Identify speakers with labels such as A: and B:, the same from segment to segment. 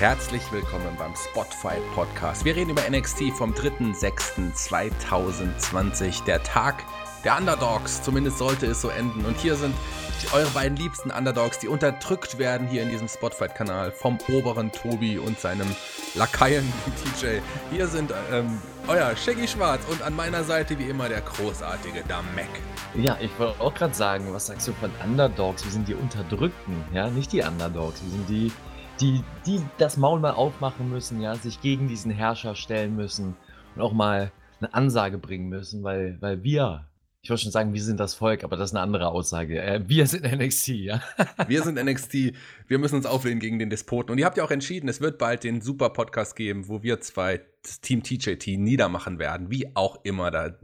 A: Herzlich willkommen beim Spotfight Podcast. Wir reden über NXT vom 3.6.2020, der Tag der Underdogs. Zumindest sollte es so enden. Und hier sind eure beiden liebsten Underdogs, die unterdrückt werden hier in diesem Spotfight-Kanal vom oberen Tobi und seinem Lakaien TJ. Hier sind ähm, euer Shaggy Schwarz und an meiner Seite wie immer der großartige Damek.
B: Ja, ich wollte auch gerade sagen, was sagst du von Underdogs? Wir sind die Unterdrückten, ja, nicht die Underdogs. Wir sind die, die, die das Maul mal aufmachen müssen, ja, sich gegen diesen Herrscher stellen müssen und auch mal eine Ansage bringen müssen, weil, weil wir, ich wollte schon sagen, wir sind das Volk, aber das ist eine andere Aussage. Äh, wir sind NXT, ja.
A: Wir sind NXT. Wir müssen uns auflehnen gegen den Despoten. Und ihr habt ja auch entschieden, es wird bald den super Podcast geben, wo wir zwei das Team TJT niedermachen werden. Wie auch immer. Da,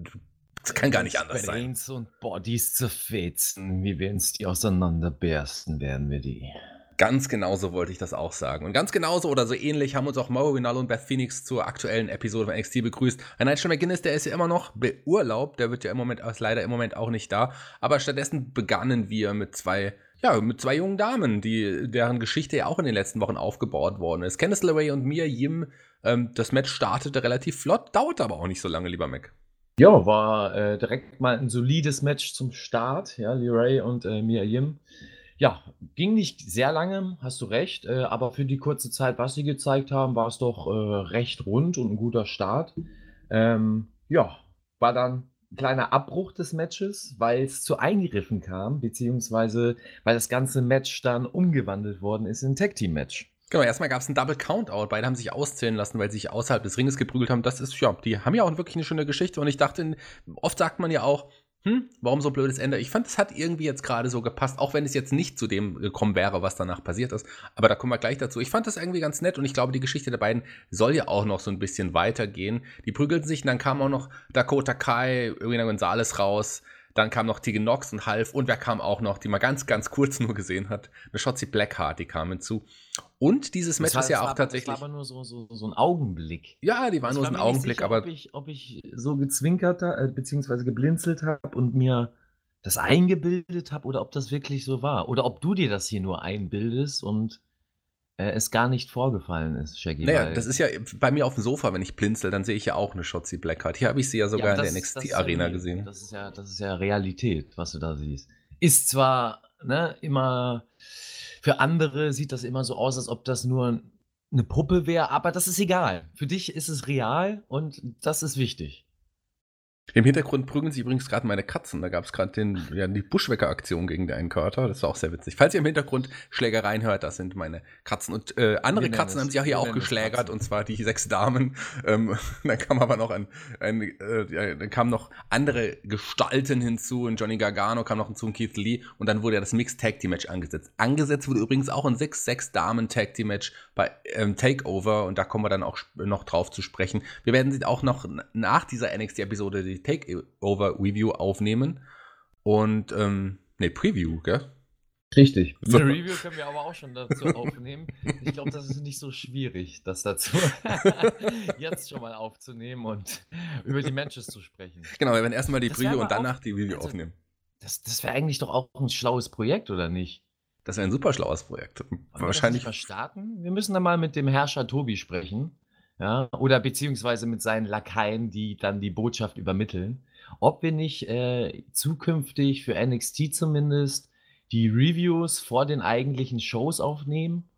A: das kann gar nicht anders sein.
B: Brains und Bodies zerfetzen, wie wir uns die auseinanderbersten, werden wir die.
A: Ganz genauso wollte ich das auch sagen. Und ganz genauso oder so ähnlich haben uns auch Mauro Rinaldo und Beth Phoenix zur aktuellen Episode von NXT begrüßt. Ein Nigel McGuinness, der ist ja immer noch beurlaubt, der wird ja im Moment ist leider im Moment auch nicht da. Aber stattdessen begannen wir mit zwei, ja, mit zwei jungen Damen, die, deren Geschichte ja auch in den letzten Wochen aufgebaut worden ist. Candice LeRae und Mia Yim. Ähm, das Match startete relativ flott, dauerte aber auch nicht so lange, lieber Mac.
B: Ja, war äh, direkt mal ein solides Match zum Start, ja, Ray und äh, Mia Yim. Ja, ging nicht sehr lange, hast du recht, äh, aber für die kurze Zeit, was sie gezeigt haben, war es doch äh, recht rund und ein guter Start. Ähm, ja, war dann ein kleiner Abbruch des Matches, weil es zu Eingriffen kam, beziehungsweise weil das ganze Match dann umgewandelt worden ist in ein Tag-Team-Match.
A: Genau, erstmal gab es einen Double Countout. Beide haben sich auszählen lassen, weil sie sich außerhalb des Ringes geprügelt haben. Das ist, ja, die haben ja auch wirklich eine schöne Geschichte. Und ich dachte, oft sagt man ja auch, hm, warum so blödes Ende? Ich fand, es hat irgendwie jetzt gerade so gepasst, auch wenn es jetzt nicht zu dem gekommen wäre, was danach passiert ist. Aber da kommen wir gleich dazu. Ich fand das irgendwie ganz nett und ich glaube, die Geschichte der beiden soll ja auch noch so ein bisschen weitergehen. Die prügelten sich und dann kam auch noch Dakota Kai, Irina Gonzalez raus. Dann kam noch Tegan Nox und Half und wer kam auch noch, die man ganz, ganz kurz nur gesehen hat, eine Shotzi Blackheart, die kam hinzu. Und dieses Match
B: war,
A: ist ja auch
B: war,
A: tatsächlich.
B: Das war aber nur so, so, so ein Augenblick.
A: Ja, die war
B: das
A: nur so ein Augenblick,
B: sicher,
A: aber.
B: Ob ich, ob ich so gezwinkert äh, beziehungsweise geblinzelt habe und mir das eingebildet habe oder ob das wirklich so war. Oder ob du dir das hier nur einbildest und es gar nicht vorgefallen ist, Shaggy.
A: Naja, das ist ja bei mir auf dem Sofa, wenn ich blinzel, dann sehe ich ja auch eine Shotzi Blackheart. Hier habe ich sie ja sogar ja, das, in der NXT-Arena
B: ja,
A: gesehen.
B: Das ist, ja, das ist ja Realität, was du da siehst. Ist zwar ne, immer, für andere sieht das immer so aus, als ob das nur eine Puppe wäre, aber das ist egal. Für dich ist es real und das ist wichtig.
A: Im Hintergrund prügeln sich übrigens gerade meine Katzen. Da gab es gerade ja, die Buschwecker-Aktion gegen den Carter. Das war auch sehr witzig. Falls ihr im Hintergrund Schlägereien hört, das sind meine Katzen. Und äh, andere Katzen haben sich ja hier auch geschlägert, und zwar die sechs Damen. Ähm, dann kam aber noch ein, ein äh, dann kamen noch andere Gestalten hinzu. Und Johnny Gargano kam noch hinzu und Keith Lee. Und dann wurde ja das Mixed Tag Team Match angesetzt. Angesetzt wurde übrigens auch ein 6-6 Damen Tag Team Match bei ähm, Takeover. Und da kommen wir dann auch noch drauf zu sprechen. Wir werden sie auch noch nach dieser NXT-Episode die Takeover-Review aufnehmen. Und, ähm, ne, Preview, gell?
B: Richtig. So. Eine Review können wir aber auch schon dazu aufnehmen. Ich glaube, das ist nicht so schwierig, das dazu jetzt schon mal aufzunehmen und über die Matches zu sprechen.
A: Genau, wir werden erstmal die das Preview und danach auch, die Review also, aufnehmen.
B: Das, das wäre eigentlich doch auch ein schlaues Projekt, oder nicht?
A: Das wäre ein super schlaues Projekt.
B: Wollen Wahrscheinlich. Wir starten? Wir müssen dann mal mit dem Herrscher Tobi sprechen. Ja, oder beziehungsweise mit seinen Lakaien, die dann die Botschaft übermitteln. Ob wir nicht äh, zukünftig für NXT zumindest die Reviews vor den eigentlichen Shows aufnehmen,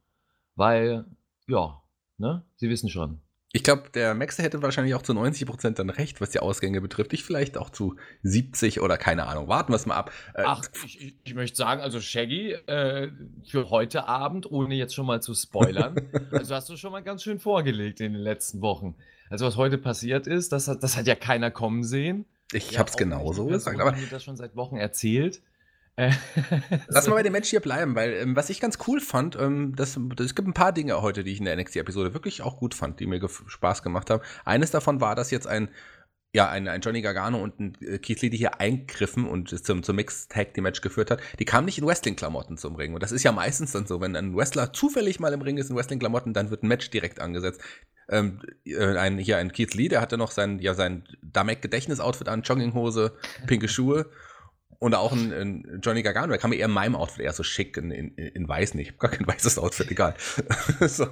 B: weil, ja, ne, Sie wissen schon.
A: Ich glaube, der Max hätte wahrscheinlich auch zu 90% dann recht, was die Ausgänge betrifft. Ich vielleicht auch zu 70 oder keine Ahnung. Warten wir es mal ab.
B: Äh, Ach, ich, ich, ich, möchte sagen, also Shaggy, äh, für heute Abend, ohne jetzt schon mal zu spoilern, also hast du schon mal ganz schön vorgelegt in den letzten Wochen. Also was heute passiert ist, das hat, das hat ja keiner kommen sehen.
A: Ich ja, habe es genauso gesagt.
B: Aber mir das schon seit Wochen erzählt.
A: Äh, Lass mal bei dem Match hier bleiben, weil ähm, was ich ganz cool fand, ähm, das, es gibt ein paar Dinge heute, die ich in der NXT-Episode wirklich auch gut fand, die mir Spaß gemacht haben. Eines davon war, dass jetzt ein ja, ein, ein Johnny Gargano und ein äh, Keith Lee, die hier eingriffen und zum, zum Mixed-Tag-Match geführt hat, die kamen nicht in Wrestling-Klamotten zum Ring. Und das ist ja meistens dann so, wenn ein Wrestler zufällig mal im Ring ist in Wrestling-Klamotten, dann wird ein Match direkt angesetzt. Ähm, äh, ein, hier ein Keith Lee, der hatte noch sein, ja, sein Damek-Gedächtnis-Outfit an, Jogginghose, pinke Schuhe. Und auch ein, ein, Johnny Gargano, der kam mir eher in meinem Outfit, eher so schick, in, in, in weiß nicht. Gar kein weißes Outfit, egal. so,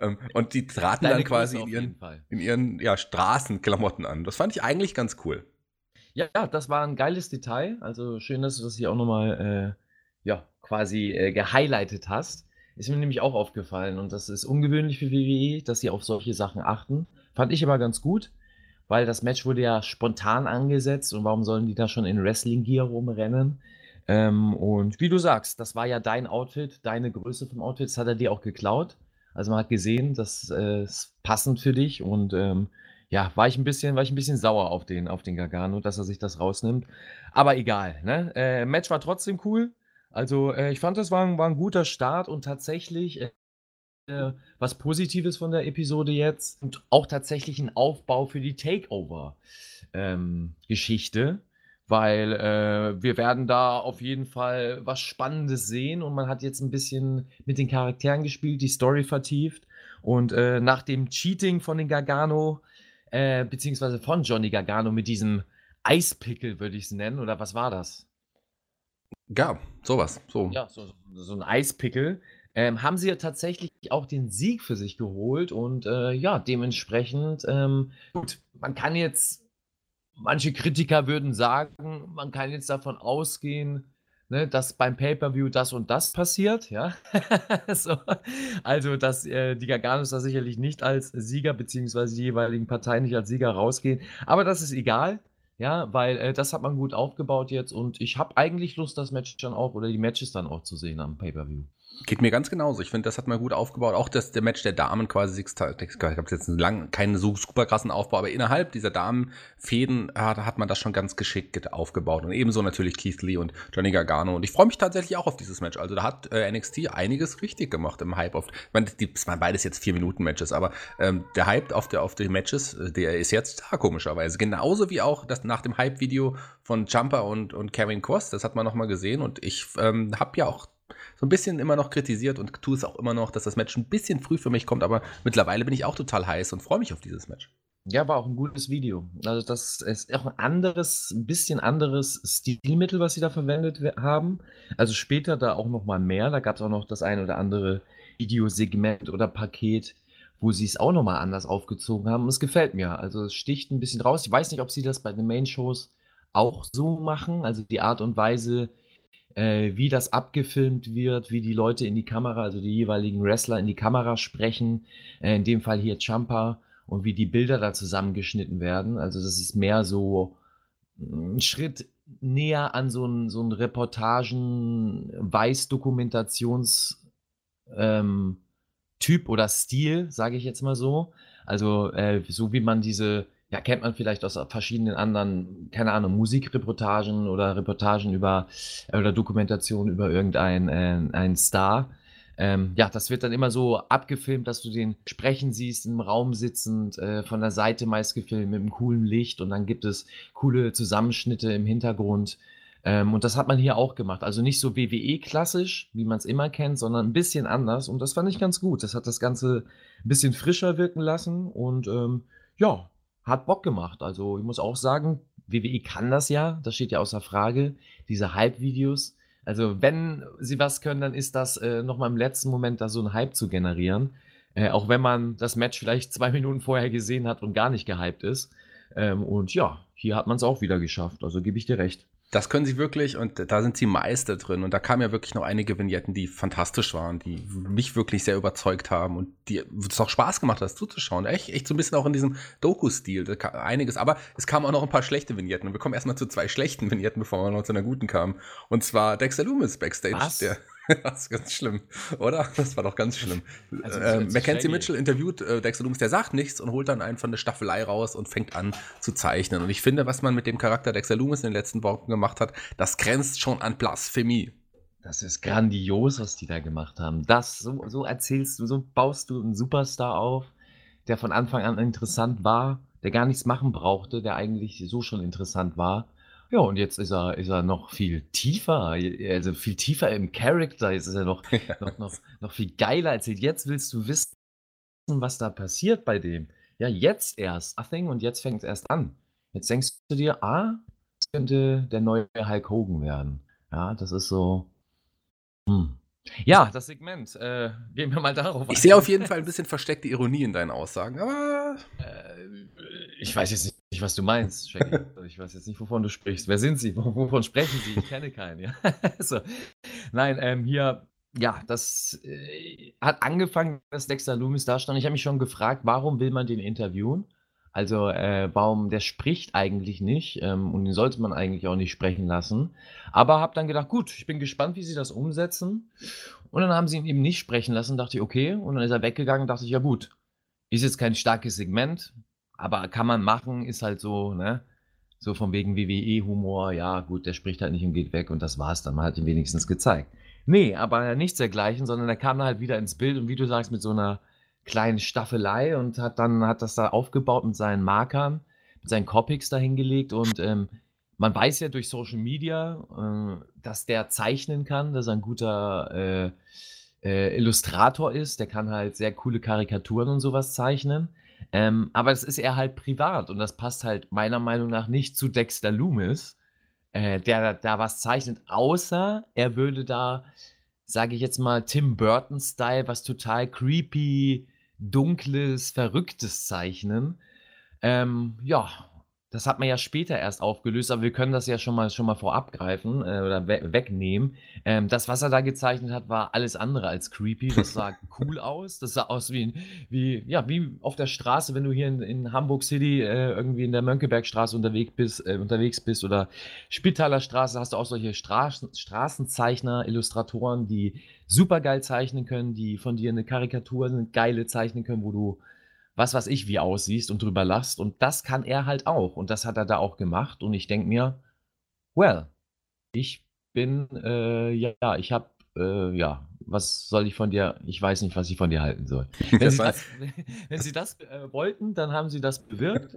A: ähm, und die traten Deine dann quasi in ihren, in ihren ja, Straßenklamotten an. Das fand ich eigentlich ganz cool.
B: Ja, das war ein geiles Detail. Also schön, dass du das hier auch nochmal äh, ja, quasi äh, gehighlightet hast. Ist mir nämlich auch aufgefallen und das ist ungewöhnlich für WWE, dass sie auf solche Sachen achten. Fand ich immer ganz gut weil das Match wurde ja spontan angesetzt und warum sollen die da schon in Wrestling-Gear rumrennen? Ähm, und wie du sagst, das war ja dein Outfit, deine Größe vom Outfit, das hat er dir auch geklaut. Also man hat gesehen, das äh, ist passend für dich und ähm, ja, war ich ein bisschen, war ich ein bisschen sauer auf den, auf den Gargano, dass er sich das rausnimmt. Aber egal, ne? Äh, Match war trotzdem cool. Also äh, ich fand, das war, war ein guter Start und tatsächlich, äh, was Positives von der Episode jetzt und auch tatsächlich ein Aufbau für die Takeover-Geschichte, ähm, weil äh, wir werden da auf jeden Fall was Spannendes sehen und man hat jetzt ein bisschen mit den Charakteren gespielt, die Story vertieft und äh, nach dem Cheating von den Gargano, äh, beziehungsweise von Johnny Gargano mit diesem Eispickel, würde ich es nennen, oder was war das?
A: Ja, sowas. So.
B: Ja, so, so ein Eispickel ähm, haben sie ja tatsächlich auch den Sieg für sich geholt und äh, ja, dementsprechend, ähm, gut, man kann jetzt, manche Kritiker würden sagen, man kann jetzt davon ausgehen, ne, dass beim Pay-Per-View das und das passiert, ja. so, also, dass äh, die Garganos da sicherlich nicht als Sieger, beziehungsweise die jeweiligen Parteien nicht als Sieger rausgehen, aber das ist egal. Ja, weil äh, das hat man gut aufgebaut jetzt und ich habe eigentlich Lust, das Match dann auch oder die Matches dann auch zu sehen am Pay-Per-View.
A: Geht mir ganz genauso. Ich finde, das hat man gut aufgebaut. Auch das, der Match der Damen quasi, ich habe jetzt lang, keinen so super krassen Aufbau, aber innerhalb dieser Damenfäden hat, hat man das schon ganz geschickt aufgebaut. Und ebenso natürlich Keith Lee und Johnny Gargano. Und ich freue mich tatsächlich auch auf dieses Match. Also da hat äh, NXT einiges richtig gemacht im Hype. Auf, ich meine, das waren beides jetzt vier Minuten Matches, aber ähm, der Hype auf, der, auf die Matches, äh, der ist jetzt da komischerweise. Genauso wie auch das nach dem Hype-Video von Jumper und, und Kevin Cross. Das hat man nochmal gesehen. Und ich ähm, habe ja auch so ein bisschen immer noch kritisiert und tue es auch immer noch, dass das Match ein bisschen früh für mich kommt, aber mittlerweile bin ich auch total heiß und freue mich auf dieses Match.
B: Ja, war auch ein gutes Video. Also das ist auch ein anderes, ein bisschen anderes Stilmittel, was sie da verwendet haben. Also später da auch noch mal mehr. Da gab es auch noch das ein oder andere Videosegment oder Paket, wo sie es auch noch mal anders aufgezogen haben. Und es gefällt mir. Also es sticht ein bisschen raus. Ich weiß nicht, ob sie das bei den Main-Shows auch so machen. Also die Art und Weise, äh, wie das abgefilmt wird, wie die Leute in die Kamera, also die jeweiligen Wrestler in die Kamera sprechen, äh, in dem Fall hier Champa und wie die Bilder da zusammengeschnitten werden. Also das ist mehr so ein Schritt näher an so ein, so ein Reportagen-Weiß-Dokumentations- ähm, oder Stil, sage ich jetzt mal so. Also äh, so wie man diese ja, kennt man vielleicht aus verschiedenen anderen, keine Ahnung, Musikreportagen oder Reportagen über äh, oder Dokumentationen über irgendeinen äh, einen Star. Ähm, ja, das wird dann immer so abgefilmt, dass du den sprechen siehst, im Raum sitzend, äh, von der Seite meist gefilmt mit einem coolen Licht und dann gibt es coole Zusammenschnitte im Hintergrund. Ähm, und das hat man hier auch gemacht. Also nicht so WWE-klassisch, wie man es immer kennt, sondern ein bisschen anders. Und das fand ich ganz gut. Das hat das Ganze ein bisschen frischer wirken lassen und ähm, ja, hat Bock gemacht. Also ich muss auch sagen, WWE kann das ja, das steht ja außer Frage, diese Hype-Videos. Also wenn sie was können, dann ist das äh, nochmal im letzten Moment da so einen Hype zu generieren. Äh, auch wenn man das Match vielleicht zwei Minuten vorher gesehen hat und gar nicht gehypt ist. Ähm, und ja, hier hat man es auch wieder geschafft. Also gebe ich dir recht.
A: Das können sie wirklich und da sind sie Meister drin. Und da kamen ja wirklich noch einige Vignetten, die fantastisch waren, die mich wirklich sehr überzeugt haben und die es auch Spaß gemacht hat, das zuzuschauen. Echt, echt so ein bisschen auch in diesem Doku-Stil. Einiges. Aber es kamen auch noch ein paar schlechte Vignetten. Und wir kommen erstmal zu zwei schlechten Vignetten, bevor wir noch zu einer guten kamen. Und zwar Dexter Loomis Backstage. Was? Der, das ist ganz schlimm, oder? Das war doch ganz schlimm. Also, äh, Mackenzie Mitchell interviewt äh, Dexter Loomis, der sagt nichts und holt dann einen von der Staffelei raus und fängt an zu zeichnen. Und ich finde, was man mit dem Charakter Dexter Loomis in den letzten Wochen gemacht hat, das grenzt schon an Blasphemie.
B: Das ist grandios, was die da gemacht haben. Das, so, so erzählst du, so baust du einen Superstar auf, der von Anfang an interessant war, der gar nichts machen brauchte, der eigentlich so schon interessant war. Ja, und jetzt ist er, ist er noch viel tiefer, also viel tiefer im Charakter. Jetzt ist er noch, noch, noch, noch viel geiler als jetzt willst du wissen, was da passiert bei dem. Ja, jetzt erst, nothing, und jetzt fängt es erst an. Jetzt denkst du dir, ah, das könnte der neue Hulk Hogan werden. Ja, das ist so. Hm. Ja, das Segment. Äh, gehen wir mal darauf
A: Ich sehe auf jeden Fall ein bisschen versteckte Ironie in deinen Aussagen, aber.
B: Äh, ich weiß jetzt nicht, was du meinst, Shaggy. Ich weiß jetzt nicht, wovon du sprichst. Wer sind sie? Wovon sprechen sie? Ich kenne keinen, ja. so. Nein, ähm, hier, ja, das äh, hat angefangen, dass Dexter Loomis da stand. Ich habe mich schon gefragt, warum will man den interviewen? Also, äh, Baum, der spricht eigentlich nicht ähm, und den sollte man eigentlich auch nicht sprechen lassen. Aber habe dann gedacht, gut, ich bin gespannt, wie sie das umsetzen. Und dann haben sie ihn eben nicht sprechen lassen, dachte ich, okay. Und dann ist er weggegangen, dachte ich, ja gut, ist jetzt kein starkes Segment, aber kann man machen, ist halt so, ne? So von wegen WWE-Humor, ja gut, der spricht halt nicht und geht weg und das war's dann. Man hat ihn wenigstens gezeigt. Nee, aber nichts dergleichen, sondern er kam halt wieder ins Bild und wie du sagst, mit so einer kleinen Staffelei und hat dann hat das da aufgebaut mit seinen Markern, mit seinen Copics dahingelegt und ähm, man weiß ja durch Social Media, äh, dass der zeichnen kann, dass er ein guter äh, äh, Illustrator ist. Der kann halt sehr coole Karikaturen und sowas zeichnen. Ähm, aber das ist er halt privat und das passt halt meiner Meinung nach nicht zu Dexter Loomis, äh, der da was zeichnet, außer er würde da, sage ich jetzt mal, Tim Burton-Style, was total creepy, dunkles, verrücktes zeichnen. Ähm, ja, das hat man ja später erst aufgelöst, aber wir können das ja schon mal, schon mal vorab greifen äh, oder we wegnehmen. Ähm, das, was er da gezeichnet hat, war alles andere als creepy. Das sah cool aus. Das sah aus wie, wie, ja, wie auf der Straße, wenn du hier in, in Hamburg City äh, irgendwie in der Mönckebergstraße unterwegs bist, äh, unterwegs bist oder Spitaler Straße, hast du auch solche Straßen, Straßenzeichner, Illustratoren, die super geil zeichnen können, die von dir eine Karikatur, eine geile zeichnen können, wo du was weiß ich, wie aussiehst und drüber lachst. Und das kann er halt auch. Und das hat er da auch gemacht. Und ich denke mir, well, ich bin, äh, ja, ich habe, äh, ja, was soll ich von dir, ich weiß nicht, was ich von dir halten soll. Wenn, sie das, wenn sie das äh, wollten, dann haben sie das bewirkt,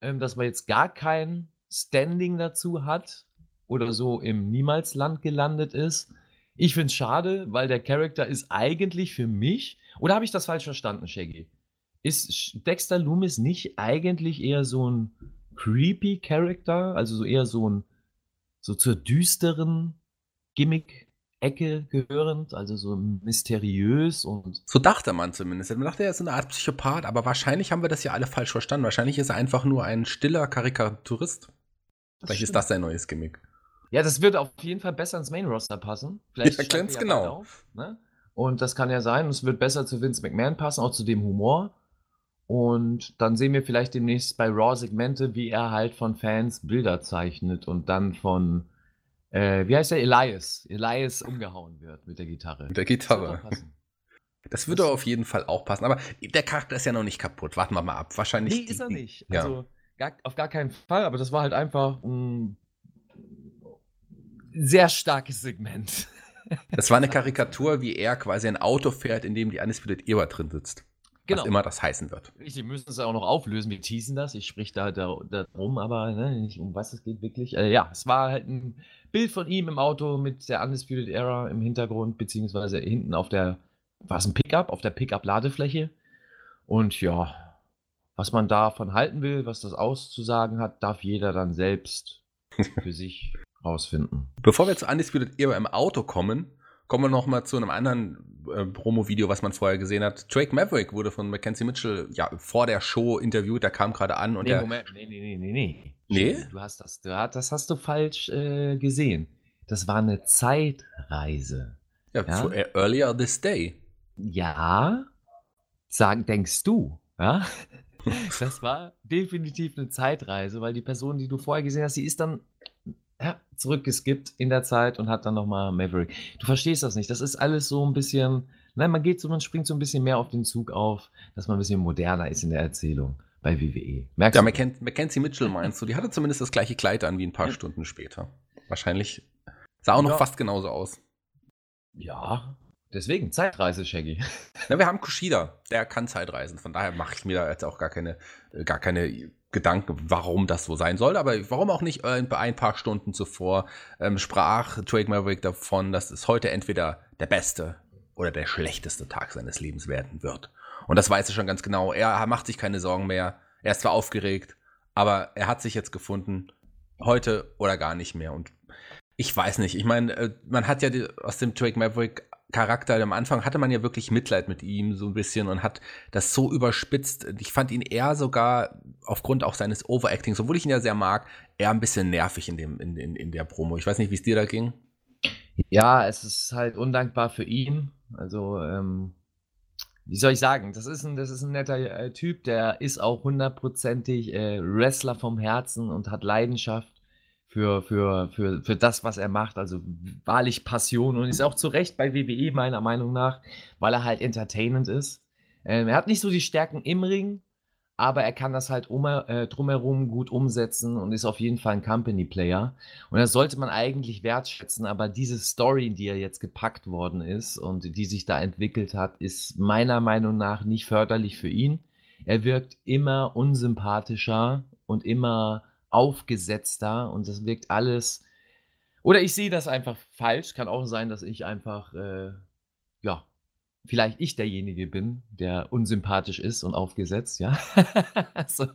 B: ähm, dass man jetzt gar kein Standing dazu hat oder so im Niemalsland gelandet ist. Ich finde es schade, weil der Charakter ist eigentlich für mich, oder habe ich das falsch verstanden, Shaggy? Ist Dexter Loomis nicht eigentlich eher so ein creepy Character, also so eher so ein so zur düsteren Gimmick-Ecke gehörend, also so mysteriös und.
A: So dachte man zumindest. Man dachte, er ist eine Art Psychopath, aber wahrscheinlich haben wir das ja alle falsch verstanden. Wahrscheinlich ist er einfach nur ein stiller Karikaturist. Vielleicht ist das sein neues Gimmick.
B: Ja, das würde auf jeden Fall besser ins Main Roster passen. Vielleicht
A: ja, ganz ja genau. Auf,
B: ne? Und das kann ja sein, es wird besser zu Vince McMahon passen, auch zu dem Humor. Und dann sehen wir vielleicht demnächst bei Raw Segmente, wie er halt von Fans Bilder zeichnet und dann von, äh, wie heißt der, Elias, Elias umgehauen wird mit der Gitarre.
A: Mit der Gitarre. Das würde auf jeden Fall auch passen. Aber der Charakter ist ja noch nicht kaputt. Warten wir mal ab. Wahrscheinlich.
B: Nee, ist er nicht. Ja. Also gar, auf gar keinen Fall. Aber das war halt einfach ein sehr starkes Segment.
A: Das war eine Karikatur, wie er quasi ein Auto fährt, in dem die Undisputed Era drin sitzt. Genau. Was immer das heißen wird.
B: Richtig, müssen es auch noch auflösen. Wir teasen das. Ich sprich da, da, da drum, aber ne, nicht um was es geht wirklich. Äh, ja, es war halt ein Bild von ihm im Auto mit der Undisputed Era im Hintergrund, beziehungsweise hinten auf der, war es ein Pickup, auf der Pickup-Ladefläche. Und ja, was man davon halten will, was das auszusagen hat, darf jeder dann selbst für sich rausfinden.
A: Bevor wir zu Undisputed Era im Auto kommen, Kommen wir noch mal zu einem anderen äh, Promo-Video, was man vorher gesehen hat. Drake Maverick wurde von Mackenzie Mitchell ja vor der Show interviewt. Der kam gerade an und
B: nee,
A: der.
B: Moment, nee, nee, nee, nee, nee. Nee? Du hast das, das hast du falsch äh, gesehen. Das war eine Zeitreise.
A: Ja, ja? Zu, äh, earlier this day.
B: Ja, sagen, denkst du, ja? das war definitiv eine Zeitreise, weil die Person, die du vorher gesehen hast, die ist dann ja, zurückgeskippt in der Zeit und hat dann nochmal Maverick. Du verstehst das nicht. Das ist alles so ein bisschen, nein, man geht so, man springt so ein bisschen mehr auf den Zug auf, dass man ein bisschen moderner ist in der Erzählung bei WWE.
A: Merkst ja, du? Mackenzie, Mackenzie Mitchell meinst du, die hatte zumindest das gleiche Kleid an wie ein paar ja. Stunden später. Wahrscheinlich sah auch noch ja. fast genauso aus.
B: Ja, deswegen Zeitreise, Shaggy.
A: Ja, wir haben Kushida, der kann Zeitreisen, von daher mache ich mir da jetzt auch gar keine, gar keine Gedanken, warum das so sein soll, aber warum auch nicht äh, ein paar Stunden zuvor ähm, sprach Drake Maverick davon, dass es heute entweder der beste oder der schlechteste Tag seines Lebens werden wird. Und das weiß er schon ganz genau. Er macht sich keine Sorgen mehr. Er ist zwar aufgeregt, aber er hat sich jetzt gefunden, heute oder gar nicht mehr. Und ich weiß nicht. Ich meine, äh, man hat ja aus dem Drake Maverick Charakter am Anfang hatte man ja wirklich Mitleid mit ihm so ein bisschen und hat das so überspitzt. Ich fand ihn eher sogar aufgrund auch seines Overactings, obwohl ich ihn ja sehr mag, eher ein bisschen nervig in, dem, in, in, in der Promo. Ich weiß nicht, wie es dir da ging.
B: Ja, es ist halt undankbar für ihn. Also, ähm, wie soll ich sagen, das ist ein, das ist ein netter äh, Typ, der ist auch hundertprozentig äh, Wrestler vom Herzen und hat Leidenschaft für, für, für, für das, was er macht. Also wahrlich Passion und ist auch zu Recht bei WWE, meiner Meinung nach, weil er halt entertainend ist. Ähm, er hat nicht so die Stärken im Ring, aber er kann das halt um, äh, drumherum gut umsetzen und ist auf jeden Fall ein Company-Player. Und das sollte man eigentlich wertschätzen, aber diese Story, die er jetzt gepackt worden ist und die sich da entwickelt hat, ist meiner Meinung nach nicht förderlich für ihn. Er wirkt immer unsympathischer und immer aufgesetzter und das wirkt alles. Oder ich sehe das einfach falsch. Kann auch sein, dass ich einfach, äh, ja, vielleicht ich derjenige bin, der unsympathisch ist und aufgesetzt, ja. also,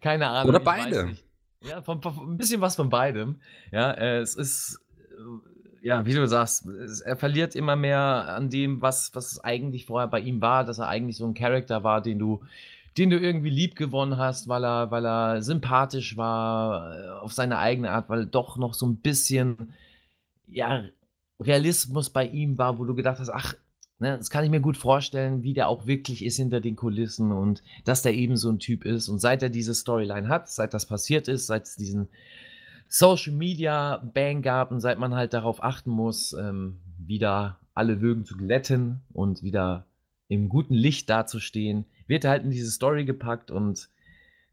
B: keine Ahnung.
A: Oder beide.
B: Ja, von, von, ein bisschen was von beidem. Ja, äh, es ist, äh, ja, wie du sagst, es, er verliert immer mehr an dem, was, was eigentlich vorher bei ihm war, dass er eigentlich so ein Charakter war, den du den du irgendwie lieb gewonnen hast, weil er, weil er sympathisch war, äh, auf seine eigene Art, weil doch noch so ein bisschen, ja, Realismus bei ihm war, wo du gedacht hast, ach, ne, das kann ich mir gut vorstellen, wie der auch wirklich ist hinter den Kulissen und dass der eben so ein Typ ist. Und seit er diese Storyline hat, seit das passiert ist, seit es diesen Social Media Bang gab und seit man halt darauf achten muss, ähm, wieder alle Wögen zu glätten und wieder im guten Licht dazustehen, wird halt in diese Story gepackt und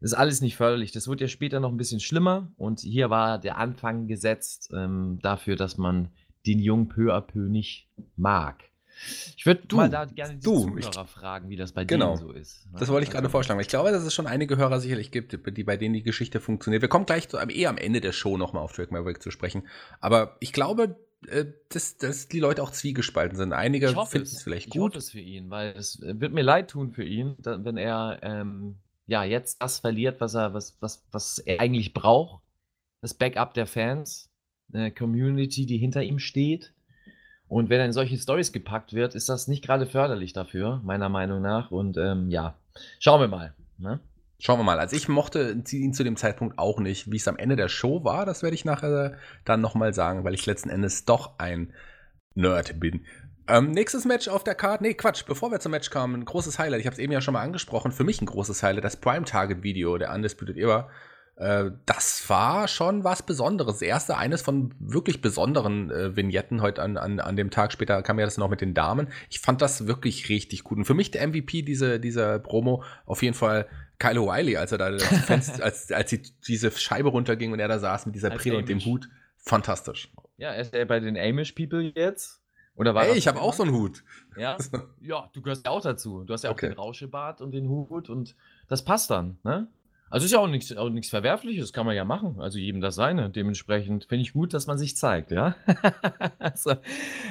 B: das ist alles nicht förderlich. Das wird ja später noch ein bisschen schlimmer und hier war der Anfang gesetzt ähm, dafür, dass man den Jungen peu à peu nicht mag. Ich würde mal da gerne die
A: du, Zuhörer
B: ich, fragen, wie das bei
A: genau,
B: denen so ist.
A: Ne? Das wollte ich gerade also vorschlagen. Ich glaube, dass es schon einige Hörer sicherlich gibt, die, bei denen die Geschichte funktioniert. Wir kommen gleich zu, eh am Ende der Show nochmal auf Drake Maverick zu sprechen. Aber ich glaube, dass, dass die Leute auch zwiegespalten sind. Einige finden es vielleicht gut. Ich hoffe
B: es für ihn, weil es wird mir leid tun für ihn, wenn er ähm, ja jetzt das verliert, was er, was, was, was er eigentlich braucht. Das Backup der Fans, eine Community, die hinter ihm steht. Und wenn er in solche Stories gepackt wird, ist das nicht gerade förderlich dafür, meiner Meinung nach. Und ähm, ja, schauen wir mal. Ne?
A: Schauen wir mal. Also ich mochte ihn zu dem Zeitpunkt auch nicht. Wie es am Ende der Show war, das werde ich nachher dann nochmal sagen, weil ich letzten Endes doch ein Nerd bin. Ähm, nächstes Match auf der Karte. Nee, Quatsch. Bevor wir zum Match kamen, ein großes Highlight. Ich habe es eben ja schon mal angesprochen. Für mich ein großes Highlight. Das Prime Target Video der Undisputed Era. Äh, das war schon was Besonderes. Das erste, eines von wirklich besonderen äh, Vignetten heute an, an, an dem Tag. Später kam ja das noch mit den Damen. Ich fand das wirklich richtig gut. Und für mich der MVP diese, dieser Promo auf jeden Fall Kyle O'Reilly, als er da Fenster, als, als die, diese Scheibe runterging und er da saß mit dieser Brille und dem Hut. Fantastisch.
B: Ja, ist er bei den Amish People jetzt?
A: Oder war Ey, ich habe auch so einen Hut.
B: Ja? ja, du gehörst ja auch dazu. Du hast ja auch okay. den Rauschebart und den Hut und das passt dann, ne? Also ist ja auch nichts, auch Verwerfliches, kann man ja machen. Also jedem das seine. Dementsprechend finde ich gut, dass man sich zeigt, ja. also,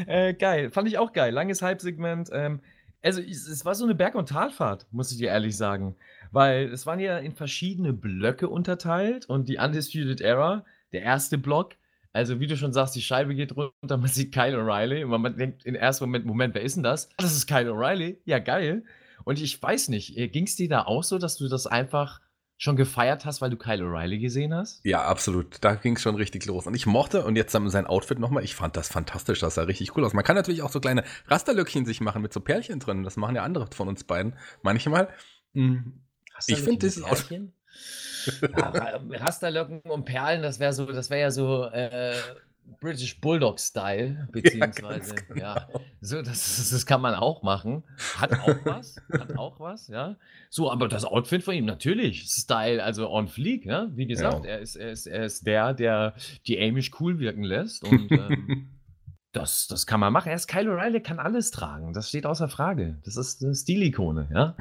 B: äh, geil, fand ich auch geil. Langes Halbsegment. Ähm, also es war so eine Berg- und Talfahrt, muss ich dir ehrlich sagen. Weil es waren ja in verschiedene Blöcke unterteilt und die Undisputed Era, der erste Block, also wie du schon sagst, die Scheibe geht runter, man sieht Kyle O'Reilly und man denkt im ersten Moment, Moment, wer ist denn das? Das ist Kyle O'Reilly, ja geil. Und ich weiß nicht, äh, ging es dir da auch so, dass du das einfach schon gefeiert hast, weil du Kyle O'Reilly gesehen hast?
A: Ja, absolut. Da ging es schon richtig los. Und ich mochte, und jetzt sein Outfit nochmal, ich fand das fantastisch, das sah richtig cool aus. Man kann natürlich auch so kleine Rasterlöckchen sich machen mit so Pärchen drin. Das machen ja andere von uns beiden manchmal. Mhm. Ich finde dieses Outfit.
B: ja, Rasterlocken und Perlen, das wäre so, das wäre ja so äh, British Bulldog Style, beziehungsweise ja, genau. ja, so das, das kann man auch machen. Hat auch was, hat auch was, ja. So, aber das Outfit von ihm natürlich Style, also on fleek, ja. Wie gesagt, ja. er ist, er ist, er ist der, der die Amish cool wirken lässt und ähm, Das, das kann man machen. Er ist Kyle O'Reilly, kann alles tragen. Das steht außer Frage. Das ist eine Stilikone, ja.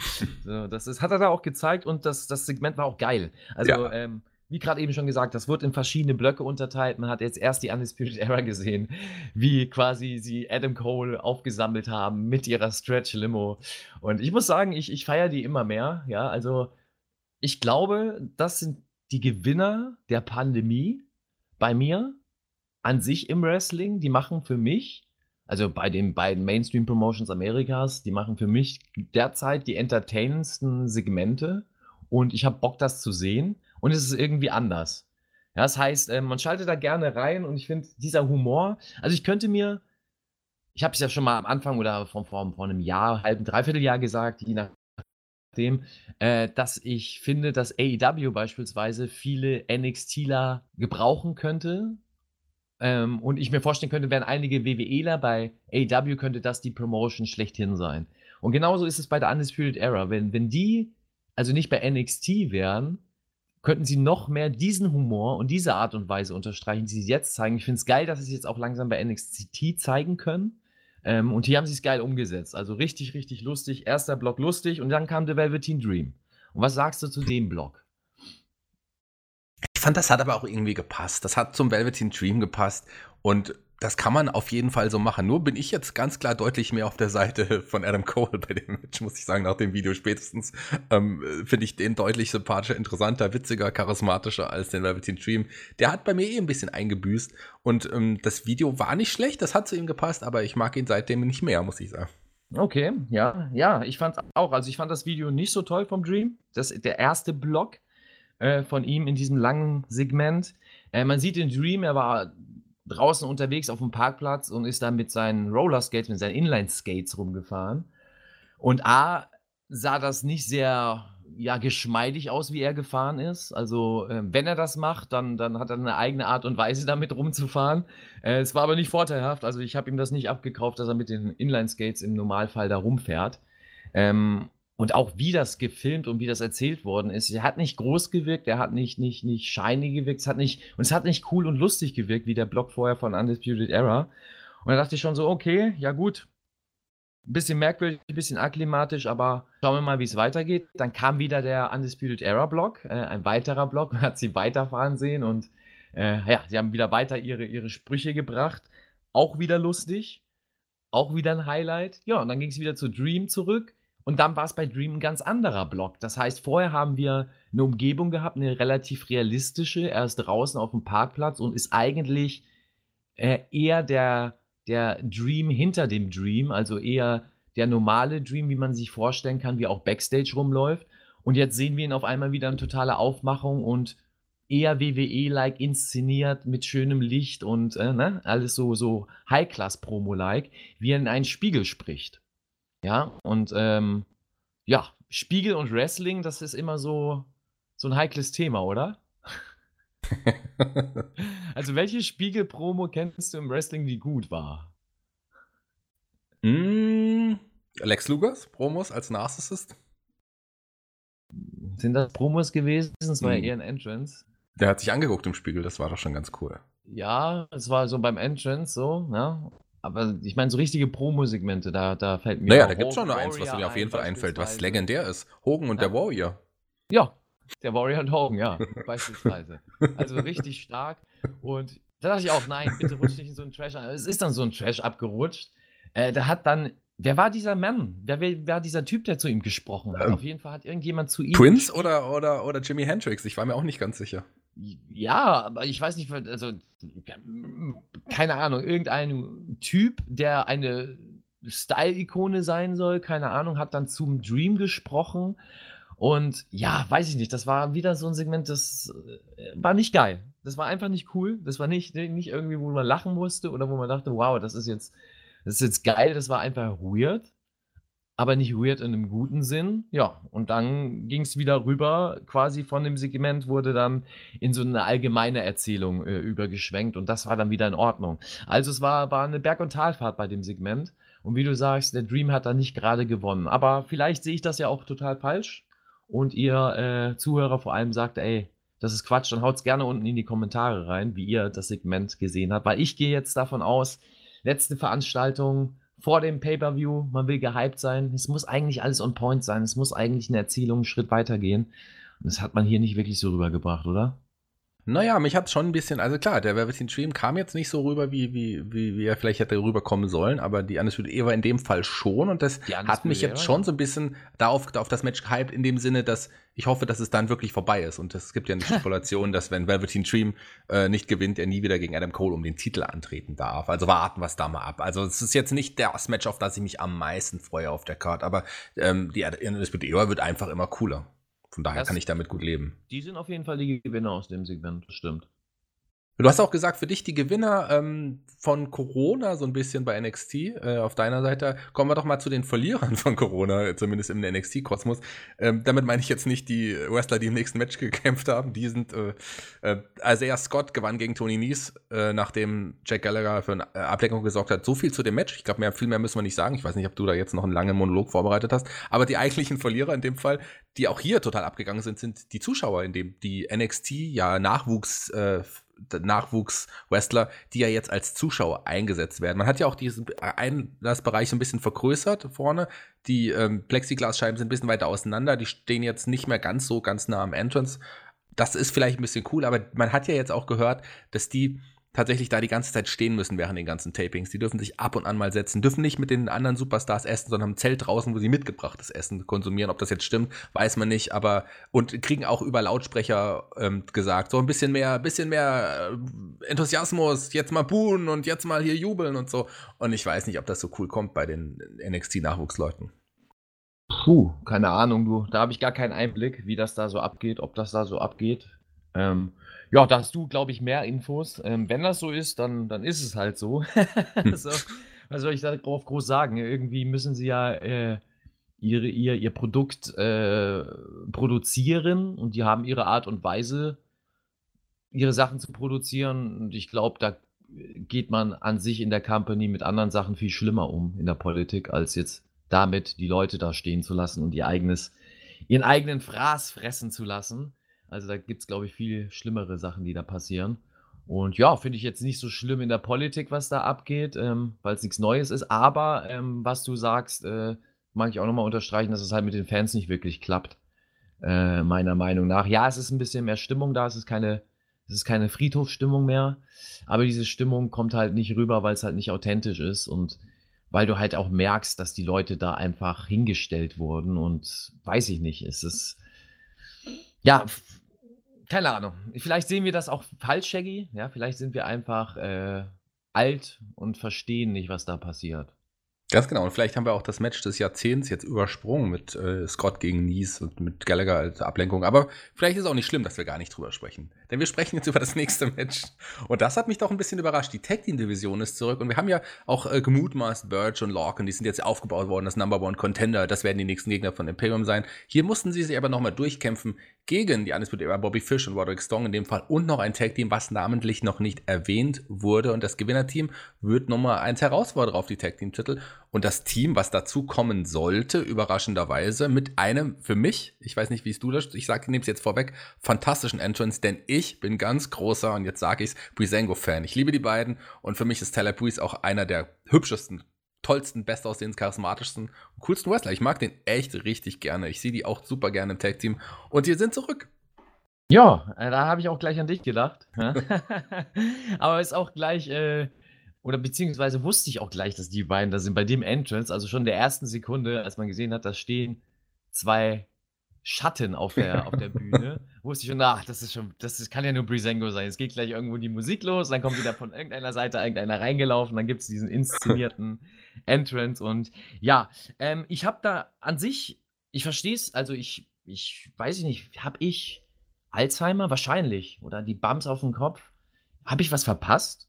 B: so, das ist, hat er da auch gezeigt und das, das Segment war auch geil. Also, ja. ähm, wie gerade eben schon gesagt, das wird in verschiedene Blöcke unterteilt. Man hat jetzt erst die Undisputed Era gesehen, wie quasi sie Adam Cole aufgesammelt haben mit ihrer Stretch Limo. Und ich muss sagen, ich, ich feiere die immer mehr. Ja, also ich glaube, das sind die Gewinner der Pandemie bei mir an sich im Wrestling. Die machen für mich, also bei den beiden Mainstream Promotions Amerikas, die machen für mich derzeit die entertainendsten Segmente. Und ich habe Bock, das zu sehen und es ist irgendwie anders. Ja, das heißt, äh, man schaltet da gerne rein und ich finde, dieser Humor, also ich könnte mir, ich habe es ja schon mal am Anfang oder vor, vor, vor einem Jahr, halben, dreiviertel Jahr gesagt, je nachdem, äh, dass ich finde, dass AEW beispielsweise viele NXTler gebrauchen könnte. Ähm, und ich mir vorstellen könnte, wären einige WWEler bei AEW, könnte das die Promotion schlechthin sein. Und genauso ist es bei der Undisputed Era. Wenn, wenn die also nicht bei NXT wären, könnten sie noch mehr diesen Humor und diese Art und Weise unterstreichen, die sie jetzt zeigen. Ich finde es geil, dass sie es jetzt auch langsam bei NXT zeigen können. Ähm, und hier haben sie es geil umgesetzt. Also richtig, richtig lustig. Erster Block lustig und dann kam The Velveteen Dream. Und was sagst du zu dem Block?
A: Ich fand, das hat aber auch irgendwie gepasst. Das hat zum Velveteen Dream gepasst. Und das kann man auf jeden Fall so machen. Nur bin ich jetzt ganz klar deutlich mehr auf der Seite von Adam Cole bei dem Match, muss ich sagen, nach dem Video spätestens. Ähm, Finde ich den deutlich sympathischer, interessanter, witziger, charismatischer als den Velveteen Dream. Der hat bei mir eh ein bisschen eingebüßt und ähm, das Video war nicht schlecht, das hat zu ihm gepasst, aber ich mag ihn seitdem nicht mehr, muss ich sagen.
B: Okay, ja, ja, ich fand auch, also ich fand das Video nicht so toll vom Dream. Das, der erste Block äh, von ihm in diesem langen Segment. Äh, man sieht den Dream, er war draußen unterwegs auf dem Parkplatz und ist da mit seinen Rollerskates, mit seinen Inline-Skates rumgefahren. Und A, sah das nicht sehr ja, geschmeidig aus, wie er gefahren ist. Also, äh, wenn er das macht, dann, dann hat er eine eigene Art und Weise, damit rumzufahren. Äh, es war aber nicht vorteilhaft. Also, ich habe ihm das nicht abgekauft, dass er mit den Inline-Skates im Normalfall da rumfährt. Ähm, und auch wie das gefilmt und wie das erzählt worden ist. Er hat nicht groß gewirkt, er hat nicht, nicht, nicht shiny gewirkt, es hat nicht, und es hat nicht cool und lustig gewirkt, wie der Blog vorher von Undisputed Era. Und da dachte ich schon so, okay, ja gut, ein bisschen merkwürdig, ein bisschen akklimatisch, aber schauen wir mal, wie es weitergeht. Dann kam wieder der Undisputed Era Blog, äh, ein weiterer Blog, hat sie weiterfahren sehen und äh, ja, sie haben wieder weiter ihre, ihre Sprüche gebracht. Auch wieder lustig, auch wieder ein Highlight. Ja, und dann ging es wieder zu Dream zurück. Und dann war es bei Dream ein ganz anderer Block. Das heißt, vorher haben wir eine Umgebung gehabt, eine relativ realistische. Er ist draußen auf dem Parkplatz und ist eigentlich äh, eher der, der Dream hinter dem Dream, also eher der normale Dream, wie man sich vorstellen kann, wie auch Backstage rumläuft. Und jetzt sehen wir ihn auf einmal wieder in totaler Aufmachung und eher WWE-like inszeniert mit schönem Licht und äh, ne, alles so, so High-Class-Promo-like, wie er in einen Spiegel spricht. Ja, und ähm, ja, Spiegel und Wrestling, das ist immer so, so ein heikles Thema, oder? also, welche Spiegel-Promo kennst du im Wrestling, die gut war?
A: Mm, Lex Lugas, Promos als Narcissist.
B: Sind das Promos gewesen? Das war ja eher ein Entrance.
A: Der hat sich angeguckt im Spiegel, das war doch schon ganz cool.
B: Ja, es war so beim Entrance so, ja. Aber ich meine, so richtige Promo-Segmente, da, da fällt mir.
A: Naja, da gibt es schon noch eins, was mir auf jeden Fall einfällt, was legendär ist. Hogan und ja. der Warrior.
B: Ja, der Warrior und Hogan, ja, beispielsweise. Also richtig stark. Und da dachte ich auch, nein, bitte rutsch nicht in so einen Trash an. Es ist dann so ein Trash abgerutscht. Äh, da hat dann, wer war dieser Mann? Wer war dieser Typ, der zu ihm gesprochen hat? Ähm, auf jeden Fall hat irgendjemand zu ihm.
A: Prince oder, oder, oder Jimi Hendrix? Ich war mir auch nicht ganz sicher.
B: Ja, aber ich weiß nicht, also keine Ahnung, irgendein Typ, der eine Style-Ikone sein soll, keine Ahnung, hat dann zum Dream gesprochen. Und ja, weiß ich nicht, das war wieder so ein Segment, das äh, war nicht geil. Das war einfach nicht cool. Das war nicht, nicht irgendwie, wo man lachen musste oder wo man dachte, wow, das ist jetzt, das ist jetzt geil. Das war einfach weird aber nicht weird in einem guten Sinn. Ja, und dann ging es wieder rüber, quasi von dem Segment wurde dann in so eine allgemeine Erzählung äh, übergeschwenkt und das war dann wieder in Ordnung. Also es war, war eine Berg- und Talfahrt bei dem Segment. Und wie du sagst, der Dream hat da nicht gerade gewonnen. Aber vielleicht sehe ich das ja auch total falsch. Und ihr äh, Zuhörer vor allem sagt, ey, das ist Quatsch, dann haut's gerne unten in die Kommentare rein, wie ihr das Segment gesehen habt. Weil ich gehe jetzt davon aus, letzte Veranstaltung vor dem Pay-Per-View. Man will gehypt sein. Es muss eigentlich alles on point sein. Es muss eigentlich eine Erzählung einen Schritt weitergehen. Und das hat man hier nicht wirklich so rübergebracht, oder?
A: Naja, mich hat schon ein bisschen, also klar, der Velveteen Dream kam jetzt nicht so rüber, wie, wie, wie, wie er vielleicht hätte rüberkommen sollen, aber die Undisputed Era in dem Fall schon und das hat mich jetzt schon so ein bisschen darauf, auf das Match gehypt, in dem Sinne, dass ich hoffe, dass es dann wirklich vorbei ist und es gibt ja eine Spekulation, dass wenn Velveteen Dream äh, nicht gewinnt, er nie wieder gegen Adam Cole um den Titel antreten darf. Also warten wir es da mal ab. Also es ist jetzt nicht das Match, auf das ich mich am meisten freue auf der Card, aber ähm, die Undisputed Era wird einfach immer cooler. Von daher das, kann ich damit gut leben.
B: Die sind auf jeden Fall die Gewinner aus dem Segment, stimmt.
A: Du hast auch gesagt, für dich die Gewinner ähm, von Corona so ein bisschen bei NXT. Äh, auf deiner Seite kommen wir doch mal zu den Verlierern von Corona, zumindest im NXT-Kosmos. Ähm, damit meine ich jetzt nicht die Wrestler, die im nächsten Match gekämpft haben. Die sind, äh, äh, Isaiah Scott gewann gegen Tony Nies, äh, nachdem Jack Gallagher für eine äh, Ablenkung gesorgt hat. So viel zu dem Match. Ich glaube, mehr, viel mehr müssen wir nicht sagen. Ich weiß nicht, ob du da jetzt noch einen langen Monolog vorbereitet hast. Aber die eigentlichen Verlierer in dem Fall, die auch hier total abgegangen sind, sind die Zuschauer, in dem die NXT ja Nachwuchs äh, Nachwuchs-Wrestler, die ja jetzt als Zuschauer eingesetzt werden. Man hat ja auch diesen Einlassbereich so ein bisschen vergrößert vorne. Die ähm, Plexiglasscheiben sind ein bisschen weiter auseinander. Die stehen jetzt nicht mehr ganz so ganz nah am Entrance. Das ist vielleicht ein bisschen cool, aber man hat ja jetzt auch gehört, dass die tatsächlich da die ganze Zeit stehen müssen während den ganzen Tapings. Die dürfen sich ab und an mal setzen, dürfen nicht mit den anderen Superstars essen, sondern haben ein Zelt draußen, wo sie mitgebrachtes Essen konsumieren. Ob das jetzt stimmt, weiß man nicht, aber und kriegen auch über Lautsprecher ähm, gesagt, so ein bisschen mehr, bisschen mehr äh, Enthusiasmus, jetzt mal buhen und jetzt mal hier jubeln und so. Und ich weiß nicht, ob das so cool kommt bei den NXT-Nachwuchsleuten.
B: Puh, keine Ahnung, du. Da habe ich gar keinen Einblick, wie das da so abgeht, ob das da so abgeht. Ähm, ja, da hast du, glaube ich, mehr Infos. Ähm, wenn das so ist, dann, dann ist es halt so. so. Was soll ich darauf groß sagen? Irgendwie müssen sie ja äh, ihre, ihr, ihr Produkt äh, produzieren und die haben ihre Art und Weise, ihre Sachen zu produzieren. Und ich glaube, da geht man an sich in der Company mit anderen Sachen viel schlimmer um in der Politik, als jetzt damit die Leute da stehen zu lassen und ihr eigenes, ihren eigenen Fraß fressen zu lassen. Also da gibt es, glaube ich, viel schlimmere Sachen, die da passieren. Und ja, finde ich jetzt nicht so schlimm in der Politik, was da abgeht, ähm, weil es nichts Neues ist. Aber ähm, was du sagst, äh, mag ich auch nochmal unterstreichen, dass es halt mit den Fans nicht wirklich klappt. Äh, meiner Meinung nach. Ja, es ist ein bisschen mehr Stimmung da, es ist keine, es ist keine Friedhofsstimmung mehr. Aber diese Stimmung kommt halt nicht rüber, weil es halt nicht authentisch ist und weil du halt auch merkst, dass die Leute da einfach hingestellt wurden und weiß ich nicht, es ist ja, keine Ahnung. Vielleicht sehen wir das auch falsch, Shaggy. Ja, vielleicht sind wir einfach äh, alt und verstehen nicht, was da passiert.
A: Ganz genau. Und vielleicht haben wir auch das Match des Jahrzehnts jetzt übersprungen mit äh, Scott gegen Nies und mit Gallagher als Ablenkung. Aber vielleicht ist es auch nicht schlimm, dass wir gar nicht drüber sprechen. Denn wir sprechen jetzt über das nächste Match. Und das hat mich doch ein bisschen überrascht. Die Tag Team Division ist zurück. Und wir haben ja auch äh, gemutmaßt, Birch und Lorcan, die sind jetzt aufgebaut worden, das Number One Contender. Das werden die nächsten Gegner von Imperium sein. Hier mussten sie sich aber nochmal durchkämpfen gegen die Undisputed Era Bobby Fish und Roderick Strong in dem Fall und noch ein Tag Team, was namentlich noch nicht erwähnt wurde. Und das Gewinnerteam wird Nummer eins Herausforderer auf die Tag Team Titel. Und das Team, was dazu kommen sollte, überraschenderweise, mit einem für mich, ich weiß nicht, wie es du das, ich sage, nehme es jetzt vorweg, fantastischen Entrance, denn ich bin ganz großer, und jetzt sage ich es, Breezango-Fan. Ich liebe die beiden und für mich ist Tyler Breeze auch einer der hübschesten tollsten, bestaussehendsten, charismatischsten coolsten Wrestler. Ich mag den echt richtig gerne. Ich sehe die auch super gerne im Tag-Team. Und die sind zurück.
B: Ja, äh, da habe ich auch gleich an dich gedacht. Aber ist auch gleich, äh, oder beziehungsweise wusste ich auch gleich, dass die beiden da sind. Bei dem Entrance, also schon der ersten Sekunde, als man gesehen hat, da stehen zwei Schatten auf der, auf der Bühne, wusste ich schon, ach, das ist schon, das ist, kann ja nur Brisengo sein. Es geht gleich irgendwo die Musik los, dann kommt wieder von irgendeiner Seite irgendeiner reingelaufen, dann gibt es diesen inszenierten Entrance und ja, ähm, ich habe da an sich, ich verstehe es, also ich, ich weiß nicht, habe ich Alzheimer? Wahrscheinlich. Oder die Bums auf dem Kopf? Habe ich was verpasst?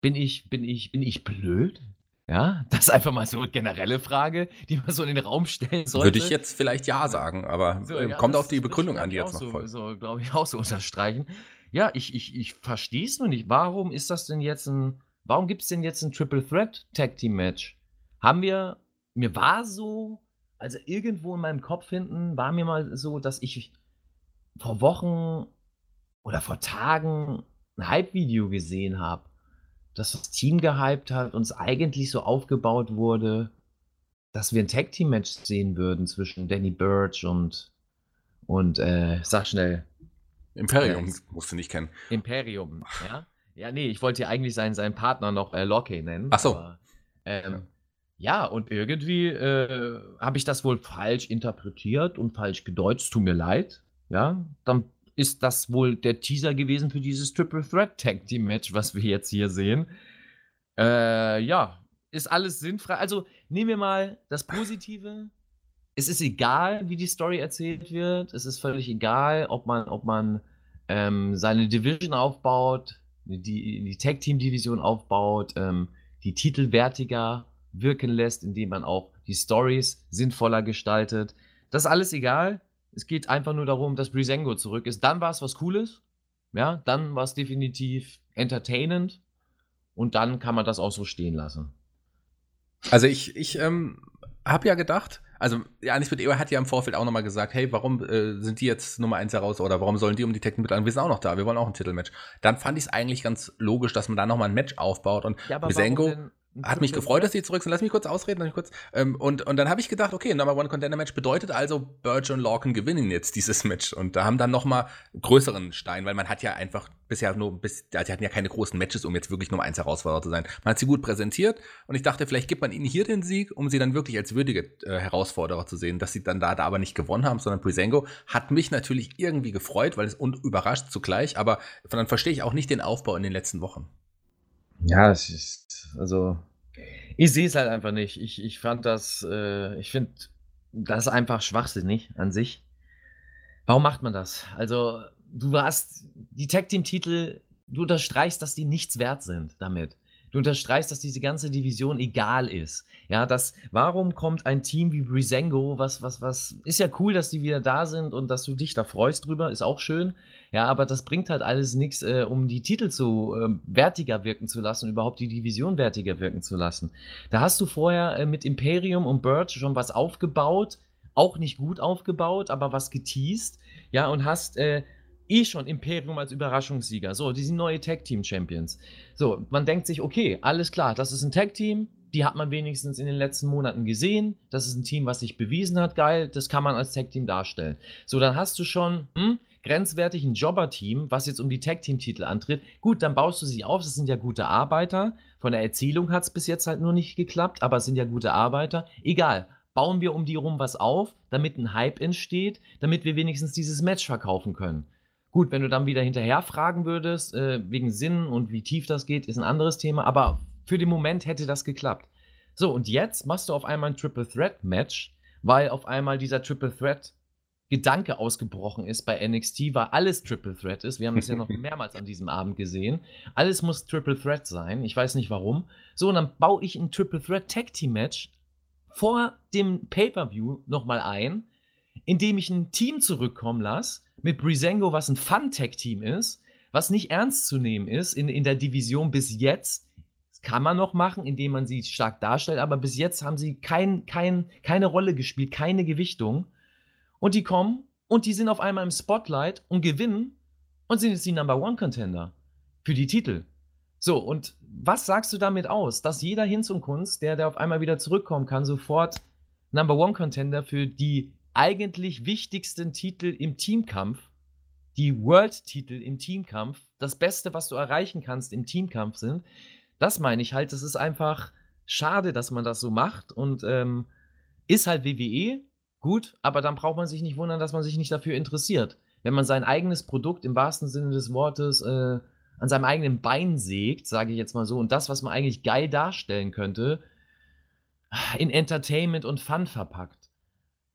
B: Bin ich, bin ich, bin ich blöd? Ja, das ist einfach mal so eine generelle Frage, die man so in den Raum stellen sollte.
A: Würde ich jetzt vielleicht ja sagen, aber so, ja, kommt auf die Begründung an, die jetzt noch
B: so,
A: folgt.
B: So, glaube ich, auch so unterstreichen. Ja, ich, ich, ich verstehe es nur nicht. Warum ist das denn jetzt ein, warum gibt es denn jetzt ein Triple Threat Tag Team Match? Haben wir, mir war so, also irgendwo in meinem Kopf hinten war mir mal so, dass ich vor Wochen oder vor Tagen ein Hype-Video gesehen habe dass das Team gehypt hat und es eigentlich so aufgebaut wurde, dass wir ein Tag Team Match sehen würden zwischen Danny Burch und und äh, sag schnell.
A: Imperium musst du nicht kennen.
B: Imperium, ja. Ja, nee, ich wollte ja eigentlich seinen, seinen Partner noch äh, Locke nennen.
A: Ach so. Aber,
B: ähm, ja. ja. und irgendwie äh, habe ich das wohl falsch interpretiert und falsch gedeutet. Tut mir leid. Ja, dann ist das wohl der Teaser gewesen für dieses Triple Threat Tag Team Match, was wir jetzt hier sehen. Äh, ja, ist alles sinnfrei. Also nehmen wir mal das Positive. Es ist egal, wie die Story erzählt wird. Es ist völlig egal, ob man, ob man ähm, seine Division aufbaut, die, die Tag Team Division aufbaut, ähm, die Titel wertiger wirken lässt, indem man auch die Stories sinnvoller gestaltet. Das ist alles egal. Es geht einfach nur darum, dass Brisengo zurück ist. Dann war es was Cooles. Ja, dann war es definitiv entertainend. Und dann kann man das auch so stehen lassen.
A: Also ich, ich ähm, habe ja gedacht, also Anis mit Eber hat ja im Vorfeld auch nochmal gesagt, hey, warum äh, sind die jetzt Nummer 1 heraus oder warum sollen die um die Technik mit an? Wir sind auch noch da, wir wollen auch ein Titelmatch. Dann fand ich es eigentlich ganz logisch, dass man da nochmal ein Match aufbaut und ja, Bisengo hat mich gefreut, dass die zurück sind. Lass mich kurz ausreden, lass mich kurz. Ähm, und, und dann habe ich gedacht, okay, Number One Contender Match bedeutet also, Birch und Lorcan gewinnen jetzt dieses Match. Und da haben dann noch mal größeren Stein, weil man hat ja einfach bisher nur, bis, also die hatten ja keine großen Matches, um jetzt wirklich Nummer eins Herausforderer zu sein. Man hat sie gut präsentiert und ich dachte, vielleicht gibt man ihnen hier den Sieg, um sie dann wirklich als würdige äh, Herausforderer zu sehen. Dass sie dann da, da aber nicht gewonnen haben, sondern Prisengo hat mich natürlich irgendwie gefreut, weil es und überrascht zugleich, aber dann verstehe ich auch nicht den Aufbau in den letzten Wochen.
B: Ja, es ist, also ich sehe es halt einfach nicht. Ich, ich fand das, äh, ich finde das einfach schwachsinnig an sich. Warum macht man das? Also, du hast die Tag Team Titel, du unterstreichst, dass die nichts wert sind damit. Du unterstreichst, dass diese ganze Division egal ist. Ja, das, warum kommt ein Team wie Brisengo, was, was, was, ist ja cool, dass die wieder da sind und dass du dich da freust drüber, ist auch schön. Ja, aber das bringt halt alles nichts, äh, um die Titel zu äh, wertiger wirken zu lassen, überhaupt die Division wertiger wirken zu lassen. Da hast du vorher äh, mit Imperium und Birch schon was aufgebaut, auch nicht gut aufgebaut, aber was geteased, ja, und hast äh, eh schon Imperium als Überraschungssieger. So, die sind neue Tag Team Champions. So, man denkt sich, okay, alles klar, das ist ein Tag Team, die hat man wenigstens in den letzten Monaten gesehen. Das ist ein Team, was sich bewiesen hat, geil, das kann man als Tag Team darstellen. So, dann hast du schon hm, grenzwertig ein Jobber-Team, was jetzt um die Tag Team-Titel antritt. Gut, dann baust du sie auf, das sind ja gute Arbeiter. Von der Erzählung hat es bis jetzt halt nur nicht geklappt, aber es sind ja gute Arbeiter. Egal, bauen wir um die rum was auf, damit ein Hype entsteht, damit wir wenigstens dieses Match verkaufen können. Gut, wenn du dann wieder hinterher fragen würdest, äh, wegen Sinn und wie tief das geht, ist ein anderes Thema, aber für den Moment hätte das geklappt. So, und jetzt machst du auf einmal ein Triple Threat Match, weil auf einmal dieser Triple Threat Gedanke ausgebrochen ist bei NXT, weil alles Triple Threat ist. Wir haben es ja noch mehrmals an diesem Abend gesehen. Alles muss Triple Threat sein. Ich weiß nicht warum. So, und dann baue ich ein Triple Threat Tag Team Match vor dem Pay-Per-View nochmal ein, indem ich ein Team zurückkommen lasse, mit Brisengo, was ein Fun-Tag-Team ist, was nicht ernst zu nehmen ist in, in der Division bis jetzt. Das kann man noch machen, indem man sie stark darstellt, aber bis jetzt haben sie kein, kein, keine Rolle gespielt, keine Gewichtung. Und die kommen und die sind auf einmal im Spotlight und gewinnen und sind jetzt die Number One Contender für die Titel. So, und was sagst du damit aus? Dass jeder Hinz und Kunst, der, der auf einmal wieder zurückkommen kann, sofort Number One Contender für die eigentlich wichtigsten Titel im Teamkampf, die World-Titel im Teamkampf, das Beste, was du erreichen kannst im Teamkampf sind. Das meine ich halt, das ist einfach schade, dass man das so macht und ähm, ist halt WWE, gut, aber dann braucht man sich nicht wundern, dass man sich nicht dafür interessiert. Wenn man sein eigenes Produkt im wahrsten Sinne des Wortes äh, an seinem eigenen Bein sägt, sage ich jetzt mal so, und das, was man eigentlich geil darstellen könnte, in Entertainment und Fun verpackt.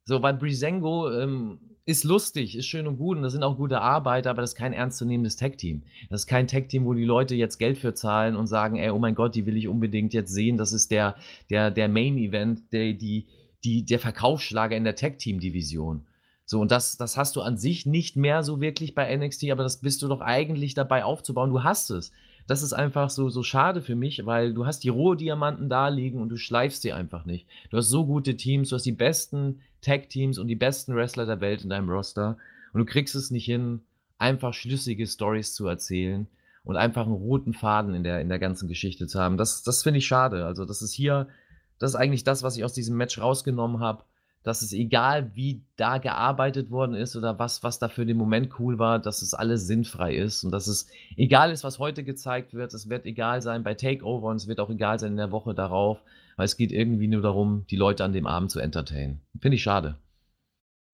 B: So, weil Brisengo ähm, ist lustig, ist schön und gut und das sind auch gute Arbeiter, aber das ist kein ernstzunehmendes Tag-Team. Das ist kein Tag-Team, wo die Leute jetzt Geld für zahlen und sagen, ey, oh mein Gott, die will ich unbedingt jetzt sehen. Das ist der, der, der Main-Event, der, die, die, der Verkaufsschlager in der Tag-Team-Division. So, und das, das hast du an sich nicht mehr so wirklich bei NXT, aber das bist du doch eigentlich dabei aufzubauen. Du hast es. Das ist einfach so, so schade für mich, weil du hast die Rohdiamanten da liegen und du schleifst sie einfach nicht. Du hast so gute Teams, du hast die besten Tag-Teams und die besten Wrestler der Welt in deinem Roster und du kriegst es nicht hin, einfach schlüssige Stories zu erzählen. und einfach einen roten Faden in der, in der ganzen Geschichte zu haben. Das, das finde ich schade. Also, das ist hier, das ist eigentlich das, was ich aus diesem Match rausgenommen habe dass es egal, wie da gearbeitet worden ist oder was, was da für den Moment cool war, dass es alles sinnfrei ist und dass es egal ist, was heute gezeigt wird. Es wird egal sein bei Takeover und es wird auch egal sein in der Woche darauf, weil es geht irgendwie nur darum, die Leute an dem Abend zu entertainen. Finde ich schade.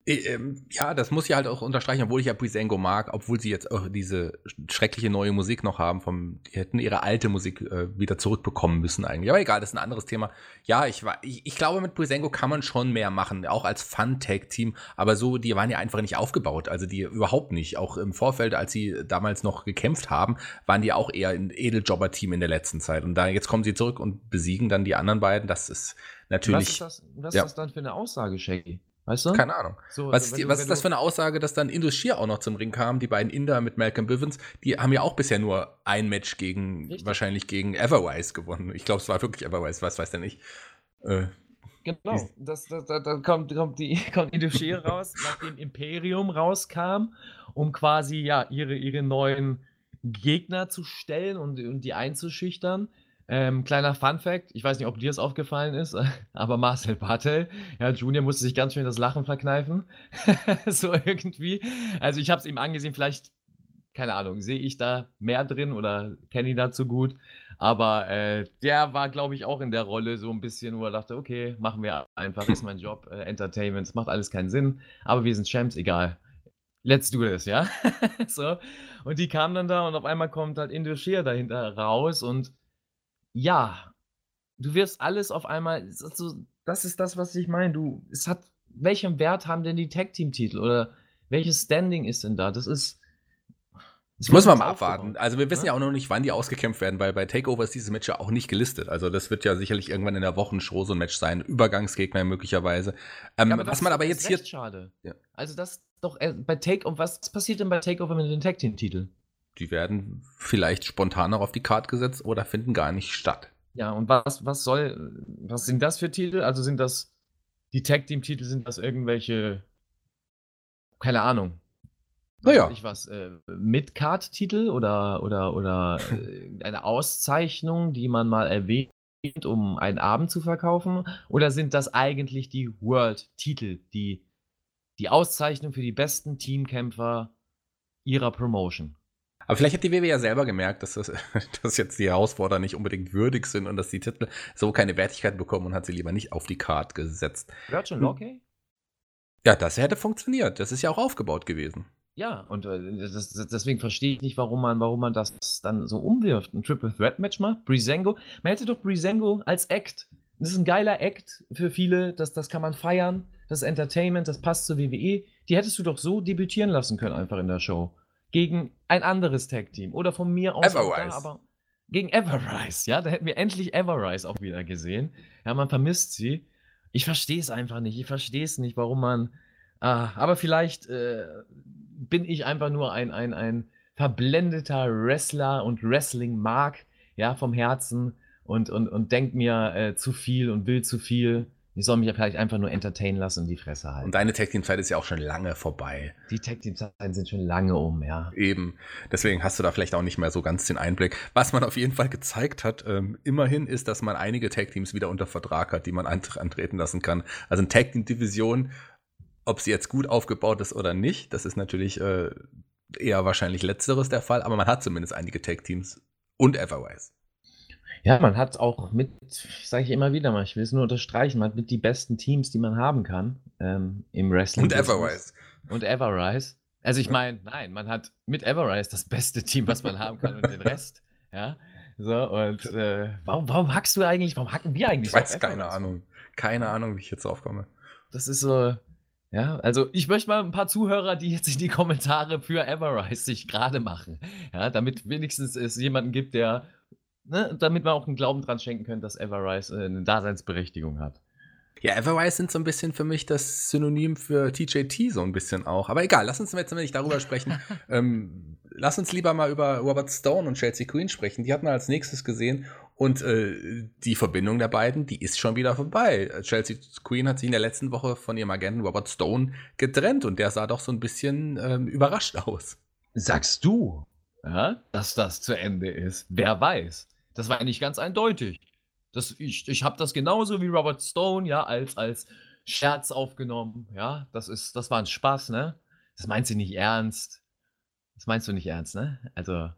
A: Ähm, ja, das muss ich halt auch unterstreichen, obwohl ich ja Brisengo mag, obwohl sie jetzt auch diese schreckliche neue Musik noch haben, vom, die hätten ihre alte Musik äh, wieder zurückbekommen müssen eigentlich. Aber egal, das ist ein anderes Thema. Ja, ich, war, ich, ich glaube, mit Brisengo kann man schon mehr machen, auch als Fun-Tag-Team, aber so, die waren ja einfach nicht aufgebaut, also die überhaupt nicht. Auch im Vorfeld, als sie damals noch gekämpft haben, waren die auch eher ein Edeljobber-Team in der letzten Zeit. Und da jetzt kommen sie zurück und besiegen dann die anderen beiden, das ist natürlich. Was ist
B: das, was ja. ist das dann für eine Aussage, Shaggy? Weißt du?
A: Keine Ahnung. So, was, ist, die, was ist das für eine Aussage, dass dann Indus Shear auch noch zum Ring kam? Die beiden Inder mit Malcolm Bivens, die haben ja auch bisher nur ein Match gegen, Richtig. wahrscheinlich gegen Everwise gewonnen. Ich glaube, es war wirklich Everwise, was weiß der nicht.
B: Äh, genau, das, das, da, da kommt, kommt, die, kommt Indus Shear raus, nachdem Imperium rauskam, um quasi ja ihre, ihre neuen Gegner zu stellen und, und die einzuschüchtern. Ähm, kleiner Fun Fact, ich weiß nicht, ob dir das aufgefallen ist, aber Marcel Bartel, ja, Junior musste sich ganz schön das Lachen verkneifen. so irgendwie. Also ich habe es ihm angesehen, vielleicht, keine Ahnung, sehe ich da mehr drin oder kenne ihn dazu gut. Aber äh, der war, glaube ich, auch in der Rolle so ein bisschen, wo er dachte, okay, machen wir einfach, ist mein Job, äh, Entertainment, macht alles keinen Sinn, aber wir sind Champs, egal. Let's do this, ja? so. Und die kamen dann da und auf einmal kommt halt Indoshir dahinter raus und ja, du wirst alles auf einmal also, das ist das, was ich meine. Du es hat welchen Wert haben denn die Tag Team Titel oder welches Standing ist denn da? Das ist
A: das muss man mal abwarten. Also wir wissen ja? ja auch noch nicht, wann die ausgekämpft werden, weil bei Takeover ist dieses Match ja auch nicht gelistet. Also das wird ja sicherlich irgendwann in der Wochenshow so ein Match sein. Übergangsgegner möglicherweise.
B: Ähm, ja, was man aber jetzt hier. Schade. Ja. Also das doch äh, bei Takeover. Was passiert denn bei Takeover mit den Tag Team Titel?
A: Die werden vielleicht spontan noch auf die Karte gesetzt oder finden gar nicht statt.
B: Ja, und was, was soll, was sind das für Titel? Also sind das, die Tag-Team-Titel, sind das irgendwelche, keine Ahnung.
A: Naja.
B: Ich was, äh, Mid-Card-Titel oder, oder, oder äh, eine Auszeichnung, die man mal erwähnt, um einen Abend zu verkaufen? Oder sind das eigentlich die World-Titel, die, die Auszeichnung für die besten Teamkämpfer ihrer Promotion?
A: Aber vielleicht hat die WWE ja selber gemerkt, dass, das, dass jetzt die Herausforderer nicht unbedingt würdig sind und dass die Titel so keine Wertigkeit bekommen und hat sie lieber nicht auf die Card gesetzt.
B: Virgin Lockey?
A: Ja, das hätte funktioniert. Das ist ja auch aufgebaut gewesen.
B: Ja, und äh, das, deswegen verstehe ich nicht, warum man, warum man das dann so umwirft. Ein Triple Threat Match mal. Brisengo. Man hätte doch Brisengo als Act. Das ist ein geiler Act für viele. Das, das kann man feiern. Das ist Entertainment. Das passt zur WWE. Die hättest du doch so debütieren lassen können, einfach in der Show gegen ein anderes Tag-Team. Oder von mir aus
A: Everrise. Da,
B: aber gegen Everrise, ja, da hätten wir endlich Everrise auch wieder gesehen. Ja, man vermisst sie. Ich verstehe es einfach nicht. Ich verstehe es nicht, warum man. Ah, aber vielleicht äh, bin ich einfach nur ein, ein, ein verblendeter Wrestler und Wrestling mag, ja, vom Herzen und, und, und denkt mir äh, zu viel und will zu viel. Ich soll mich ja vielleicht einfach nur entertainen lassen und die Fresse halten.
A: Und deine Tag Team Zeit ist ja auch schon lange vorbei.
B: Die Tag Team Zeiten sind schon lange um, ja.
A: Eben. Deswegen hast du da vielleicht auch nicht mehr so ganz den Einblick. Was man auf jeden Fall gezeigt hat, ähm, immerhin ist, dass man einige Tag Teams wieder unter Vertrag hat, die man antreten lassen kann. Also eine Tag Team Division, ob sie jetzt gut aufgebaut ist oder nicht, das ist natürlich äh, eher wahrscheinlich letzteres der Fall, aber man hat zumindest einige Tag Teams und Everwise.
B: Ja, man hat auch mit, sage ich immer wieder mal, ich will es nur unterstreichen, man hat mit die besten Teams, die man haben kann ähm, im Wrestling.
A: Und Everrise.
B: Und Everrise. Also ich meine, nein, man hat mit Everrise das beste Team, was man haben kann und den Rest. Ja. So, und äh, warum, warum hackst du eigentlich, warum hacken wir eigentlich
A: ich? Weiß keine Ahnung. Keine Ahnung, wie ich jetzt aufkomme.
B: Das ist so, ja, also ich möchte mal ein paar Zuhörer, die jetzt in die Kommentare für Everrise sich gerade machen. Ja, damit wenigstens es jemanden gibt, der ne, damit man auch einen Glauben dran schenken können, dass Everrise äh, eine Daseinsberechtigung hat.
A: Ja, Everrise sind so ein bisschen für mich das Synonym für TJT so ein bisschen auch. Aber egal, lass uns jetzt nicht darüber sprechen. ähm, lass uns lieber mal über Robert Stone und Chelsea Queen sprechen. Die hatten wir als nächstes gesehen. Und äh, die Verbindung der beiden, die ist schon wieder vorbei. Chelsea Queen hat sich in der letzten Woche von ihrem Agenten Robert Stone getrennt und der sah doch so ein bisschen ähm, überrascht aus.
B: Sagst du? ja, dass das zu Ende ist. Wer weiß. Das war nicht ganz eindeutig. Das, ich ich habe das genauso wie Robert Stone, ja, als, als Scherz aufgenommen. Ja, das ist, das war ein Spaß, ne? Das meinst du nicht ernst. Das meinst du nicht ernst, ne? Also,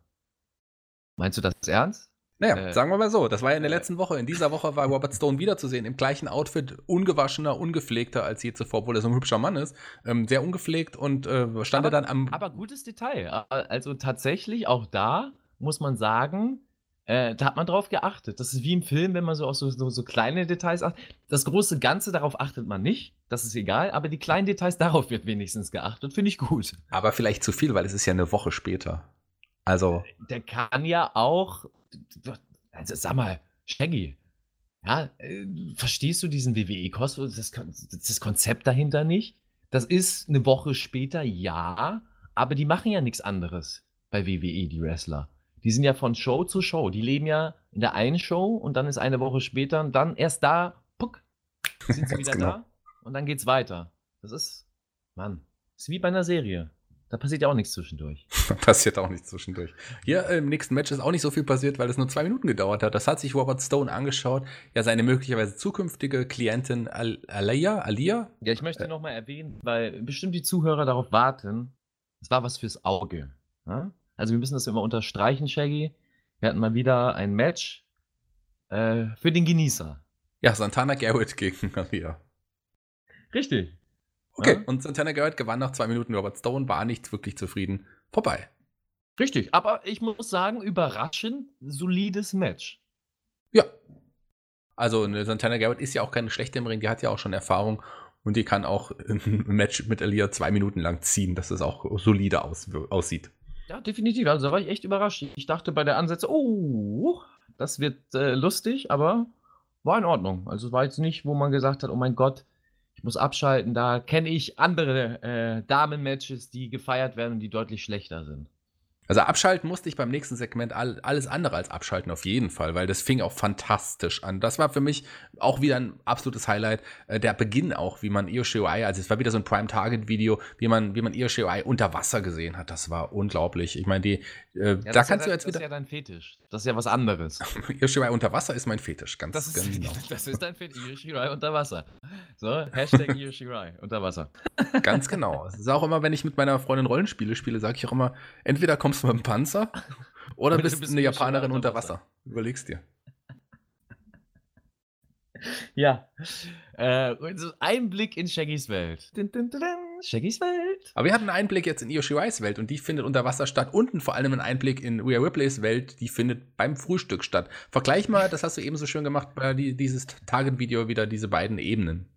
B: meinst du das ernst?
A: Naja, äh, sagen wir mal so, das war ja in der äh, letzten Woche. In dieser Woche war Robert Stone wiederzusehen, im gleichen Outfit, ungewaschener, ungepflegter als je zuvor, obwohl er so ein hübscher Mann ist. Ähm, sehr ungepflegt und äh, stand
B: aber,
A: er dann am.
B: Aber gutes Detail. Also tatsächlich, auch da muss man sagen, äh, da hat man drauf geachtet. Das ist wie im Film, wenn man so auf so, so, so, kleine Details achtet. Das große Ganze, darauf achtet man nicht. Das ist egal. Aber die kleinen Details, darauf wird wenigstens geachtet. Finde ich gut.
A: Aber vielleicht zu viel, weil es ist ja eine Woche später. Also.
B: Der kann ja auch. Also, sag mal, Shaggy. Ja, äh, verstehst du diesen WWE-Kosmos, das, das Konzept dahinter nicht? Das ist eine Woche später, ja, aber die machen ja nichts anderes bei WWE, die Wrestler. Die sind ja von Show zu Show. Die leben ja in der einen Show und dann ist eine Woche später und dann erst da, puck, sind sie wieder genau. da und dann geht's weiter. Das ist, Mann, ist wie bei einer Serie. Da passiert ja auch nichts zwischendurch.
A: passiert auch nichts zwischendurch. Hier im nächsten Match ist auch nicht so viel passiert, weil es nur zwei Minuten gedauert hat. Das hat sich Robert Stone angeschaut. Ja, seine möglicherweise zukünftige Klientin Al Alia, Alia?
B: Ja, ich möchte äh, nochmal erwähnen, weil bestimmt die Zuhörer darauf warten. Es war was fürs Auge. Ja? Also wir müssen das immer unterstreichen, Shaggy. Wir hatten mal wieder ein Match äh, für den Genießer.
A: Ja, Santana Garrett gegen Alia.
B: Richtig.
A: Okay, ja? und Santana Garrett gewann nach zwei Minuten. Robert Stone war nicht wirklich zufrieden. Vorbei.
B: Richtig, aber ich muss sagen, überraschend solides Match.
A: Ja. Also eine Santana Garrett ist ja auch keine schlechte im Ring, die hat ja auch schon Erfahrung und die kann auch ein Match mit Alia zwei Minuten lang ziehen, dass es auch solide aus, aussieht.
B: Ja, definitiv. Also da war ich echt überrascht. Ich dachte bei der Ansätze, oh, das wird äh, lustig, aber war in Ordnung. Also war jetzt nicht, wo man gesagt hat, oh mein Gott, ich muss abschalten. Da kenne ich andere äh, Damen-Matches, die gefeiert werden und die deutlich schlechter sind.
A: Also abschalten musste ich beim nächsten Segment all, alles andere als abschalten, auf jeden Fall, weil das fing auch fantastisch an. Das war für mich auch wieder ein absolutes Highlight. Äh, der Beginn auch, wie man Io Shirai, also es war wieder so ein Prime-Target-Video, wie man, wie man Io Shirai unter Wasser gesehen hat. Das war unglaublich. Ich meine, die,
B: äh, ja, da kannst ja, du jetzt wieder. Das ist ja dein Fetisch. Das ist ja was anderes.
A: Io Shirai unter Wasser ist mein Fetisch, ganz
B: das ist, genau. das ist dein Fetisch, Io Shirai unter Wasser. So, Hashtag Io Shirai unter Wasser.
A: Ganz genau. Es ist auch immer, wenn ich mit meiner Freundin Rollenspiele spiele, sage ich auch immer, entweder kommst du mit dem Panzer oder bist, du bist eine Japanerin unter Wasser. Wasser. Überlegst dir.
B: Ja. Äh, Einblick in Shaggys Welt. Dun, dun, dun, Shaggys Welt.
A: Aber wir hatten einen Einblick jetzt in Io Shirais Welt und die findet unter Wasser statt. Und vor allem einen Einblick in Rhea Ripleys Welt, die findet beim Frühstück statt. Vergleich mal, das hast du eben so schön gemacht bei dieses Target-Video wieder, diese beiden Ebenen.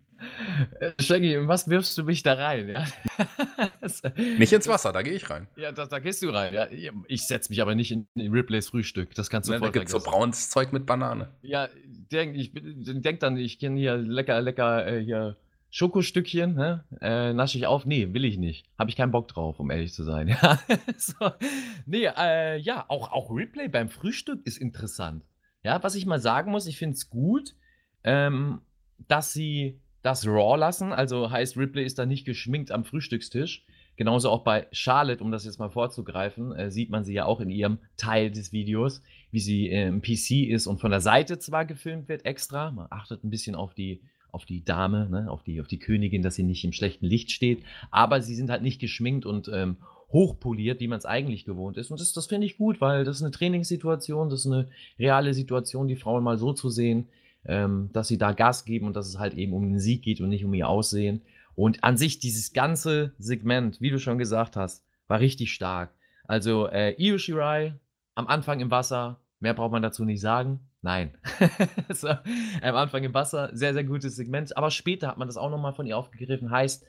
B: Shaggy, was wirfst du mich da rein? Ja?
A: nicht ins Wasser, da gehe ich rein.
B: Ja, da, da gehst du rein. Ja, ich setze mich aber nicht in, in Ripleys Frühstück. Das kannst du
A: voll Da gibt so braunes Zeug mit Banane.
B: Ja, denk, ich denk dann, ich kenne hier lecker, lecker äh, hier Schokostückchen, ne? äh, nasche ich auf. Nee, will ich nicht. Habe ich keinen Bock drauf, um ehrlich zu sein. Ja, so. Nee, äh, ja, auch, auch Ripley beim Frühstück ist interessant. Ja, was ich mal sagen muss, ich finde es gut, ähm, dass sie das Raw lassen. Also heißt, Ripley ist da nicht geschminkt am Frühstückstisch. Genauso auch bei Charlotte, um das jetzt mal vorzugreifen, äh, sieht man sie ja auch in ihrem Teil des Videos, wie sie äh, im PC ist und von der Seite zwar gefilmt wird extra. Man achtet ein bisschen auf die, auf die Dame, ne, auf, die, auf die Königin, dass sie nicht im schlechten Licht steht. Aber sie sind halt nicht geschminkt und ähm, hochpoliert, wie man es eigentlich gewohnt ist. Und das, das finde ich gut, weil das ist eine Trainingssituation, das ist eine reale Situation, die Frauen mal so zu sehen ähm, dass sie da Gas geben und dass es halt eben um den Sieg geht und nicht um ihr Aussehen. Und an sich, dieses ganze Segment, wie du schon gesagt hast, war richtig stark. Also äh, Io Shirai am Anfang im Wasser, mehr braucht man dazu nicht sagen. Nein. so, am Anfang im Wasser, sehr, sehr gutes Segment. Aber später hat man das auch nochmal von ihr aufgegriffen. Heißt,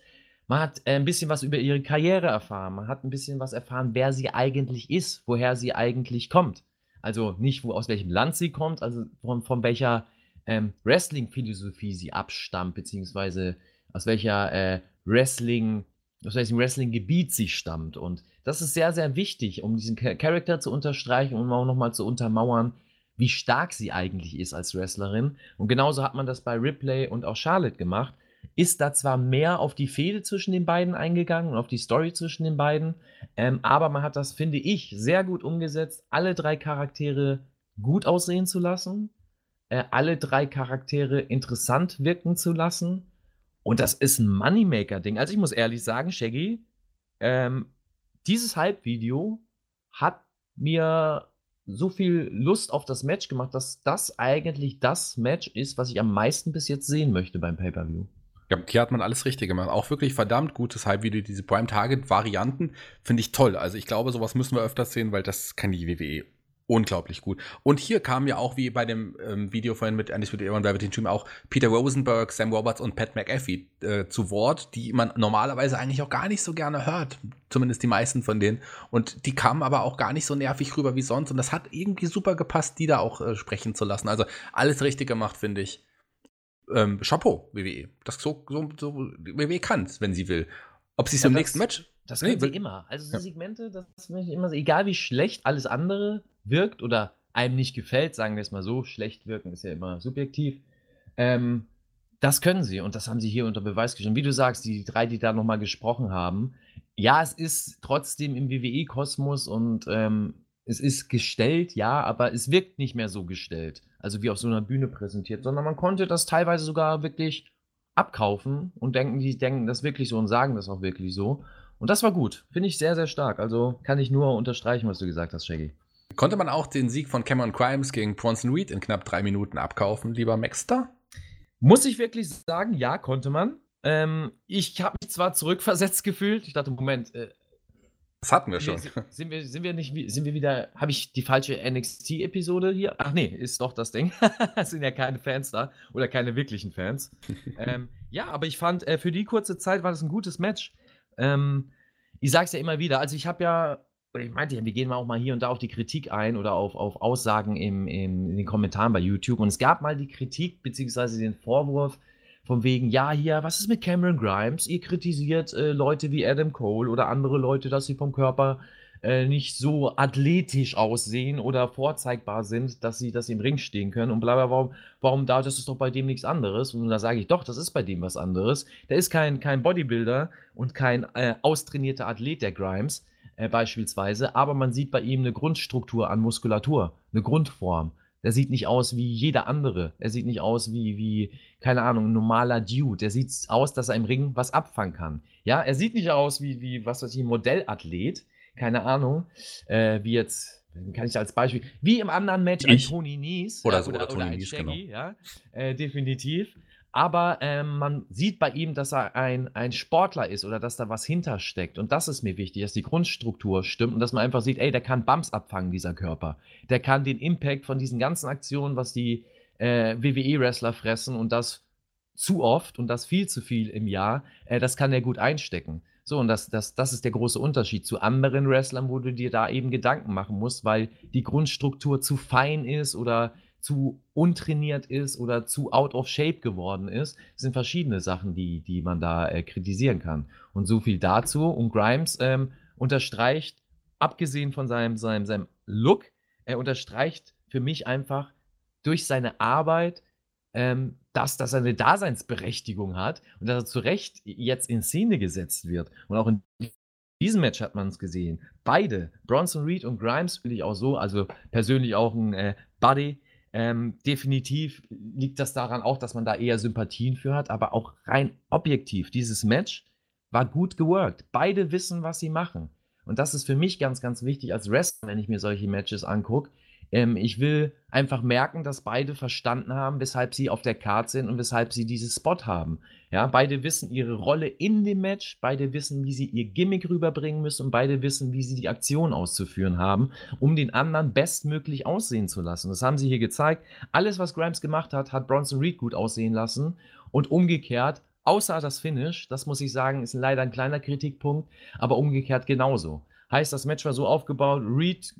B: man hat äh, ein bisschen was über ihre Karriere erfahren. Man hat ein bisschen was erfahren, wer sie eigentlich ist, woher sie eigentlich kommt. Also nicht, wo, aus welchem Land sie kommt, also von, von welcher ähm, Wrestling-Philosophie sie abstammt, beziehungsweise aus welcher äh, Wrestling, aus welchem Wrestling-Gebiet sie stammt. Und das ist sehr, sehr wichtig, um diesen Charakter zu unterstreichen und auch nochmal zu untermauern, wie stark sie eigentlich ist als Wrestlerin. Und genauso hat man das bei Ripley und auch Charlotte gemacht. ist da zwar mehr auf die Fehde zwischen den beiden eingegangen und auf die Story zwischen den beiden, ähm, aber man hat das, finde ich, sehr gut umgesetzt, alle drei Charaktere gut aussehen zu lassen, äh, alle drei Charaktere interessant wirken zu lassen. Und das ist ein Moneymaker-Ding. Also ich muss ehrlich sagen, Shaggy, ähm, dieses Hype-Video hat mir so viel Lust auf das Match gemacht, dass das eigentlich das Match ist, was ich am meisten bis jetzt sehen möchte beim Pay-Per-View.
A: Ja, hier hat man alles richtig gemacht. Auch wirklich verdammt gutes Hype-Video. Diese Prime-Target-Varianten finde ich toll. Also ich glaube, sowas müssen wir öfters sehen, weil das kann die WWE unglaublich gut. Und hier kam ja auch, wie bei dem ähm, Video vorhin mit Undisputed Era und Velveteen Dream, auch Peter Rosenberg, Sam Roberts und Pat McAfee äh, zu Wort, die man normalerweise eigentlich auch gar nicht so gerne hört. Zumindest die meisten von denen. Und die kamen aber auch gar nicht so nervig rüber wie sonst. Und das hat irgendwie super gepasst, die da auch äh, sprechen zu lassen. Also alles richtig gemacht, finde ich. Ähm, Chapeau, WWE. Das so, so, so WWE kann wenn sie will. Ob sie es ja, im nächsten Match
B: das können nee, sie immer. Also so ja. Segmente, das möchte ich immer so, egal wie schlecht alles andere wirkt oder einem nicht gefällt, sagen wir es mal so, schlecht wirken ist ja immer subjektiv. Ähm, das können sie und das haben sie hier unter Beweis gestellt. Wie du sagst, die drei, die da nochmal gesprochen haben, ja, es ist trotzdem im WWE-Kosmos und ähm, es ist gestellt, ja, aber es wirkt nicht mehr so gestellt, also wie auf so einer Bühne präsentiert, sondern man konnte das teilweise sogar wirklich abkaufen und denken, die denken das wirklich so und sagen das auch wirklich so. Und das war gut. Finde ich sehr, sehr stark. Also kann ich nur unterstreichen, was du gesagt hast, Shaggy.
A: Konnte man auch den Sieg von Cameron Crimes gegen Bronson Reed in knapp drei Minuten abkaufen, lieber Maxter?
B: Muss ich wirklich sagen, ja, konnte man. Ähm, ich habe mich zwar zurückversetzt gefühlt. Ich dachte, Moment, äh,
A: das hatten wir schon.
B: Sind wir, sind wir nicht, sind wir wieder, habe ich die falsche NXT-Episode hier? Ach nee, ist doch das Ding. es sind ja keine Fans da oder keine wirklichen Fans. ähm, ja, aber ich fand, äh, für die kurze Zeit war das ein gutes Match. Ähm, ich sage es ja immer wieder, also ich habe ja, ich meinte ja, wir gehen mal auch mal hier und da auf die Kritik ein oder auf, auf Aussagen im, im, in den Kommentaren bei YouTube. Und es gab mal die Kritik beziehungsweise den Vorwurf, von wegen, ja, hier, was ist mit Cameron Grimes? Ihr kritisiert äh, Leute wie Adam Cole oder andere Leute, dass sie vom Körper äh, nicht so athletisch aussehen oder vorzeigbar sind, dass sie, dass im Ring stehen können und bla bla, warum, warum da, das ist doch bei dem nichts anderes. Und da sage ich, doch, das ist bei dem was anderes. Der ist kein, kein Bodybuilder und kein äh, austrainierter Athlet, der Grimes äh, beispielsweise, aber man sieht bei ihm eine Grundstruktur an Muskulatur, eine Grundform. Der sieht nicht aus wie jeder andere. Er sieht nicht aus wie, wie, keine Ahnung, ein normaler Dude. Der sieht aus, dass er im Ring was abfangen kann. Ja, er sieht nicht aus wie, wie was weiß ich, ein Modellathlet keine Ahnung, äh, wie jetzt, kann ich als Beispiel, wie im anderen Match
A: ich.
B: ein Tony Nies.
A: Oder, ja, so, oder, oder Tony oder
B: Nies, Shaggy, genau. ja, äh, definitiv. Aber ähm, man sieht bei ihm, dass er ein, ein Sportler ist oder dass da was hintersteckt. Und das ist mir wichtig, dass die Grundstruktur stimmt und dass man einfach sieht, ey, der kann Bumps abfangen, dieser Körper. Der kann den Impact von diesen ganzen Aktionen, was die äh, WWE-Wrestler fressen und das zu oft und das viel zu viel im Jahr, äh, das kann er gut einstecken. So, und das, das, das ist der große Unterschied zu anderen Wrestlern, wo du dir da eben Gedanken machen musst, weil die Grundstruktur zu fein ist oder zu untrainiert ist oder zu out of shape geworden ist. Sind verschiedene Sachen, die, die man da äh, kritisieren kann. Und so viel dazu. Und Grimes ähm, unterstreicht, abgesehen von seinem, seinem, seinem Look, er unterstreicht für mich einfach durch seine Arbeit, ähm, dass, dass er eine Daseinsberechtigung hat und dass er zu Recht jetzt in Szene gesetzt wird. Und auch in diesem Match hat man es gesehen. Beide, Bronson Reed und Grimes, finde ich auch so, also persönlich auch ein äh, Buddy. Ähm, definitiv liegt das daran auch, dass man da eher Sympathien für hat, aber auch rein objektiv. Dieses Match war gut geworkt. Beide wissen, was sie machen. Und das ist für mich ganz, ganz wichtig als Wrestler, wenn ich mir solche Matches angucke. Ähm, ich will einfach merken, dass beide verstanden haben, weshalb sie auf der Karte sind und weshalb sie dieses Spot haben. Ja, beide wissen ihre Rolle in dem Match, beide wissen, wie sie ihr Gimmick rüberbringen müssen und beide wissen, wie sie die Aktion auszuführen haben, um den anderen bestmöglich aussehen zu lassen. Das haben sie hier gezeigt. Alles, was Grimes gemacht hat, hat Bronson Reed gut aussehen lassen und umgekehrt außer das Finish, das muss ich sagen, ist leider ein kleiner Kritikpunkt, aber umgekehrt genauso. Heißt, das Match war so aufgebaut, Reed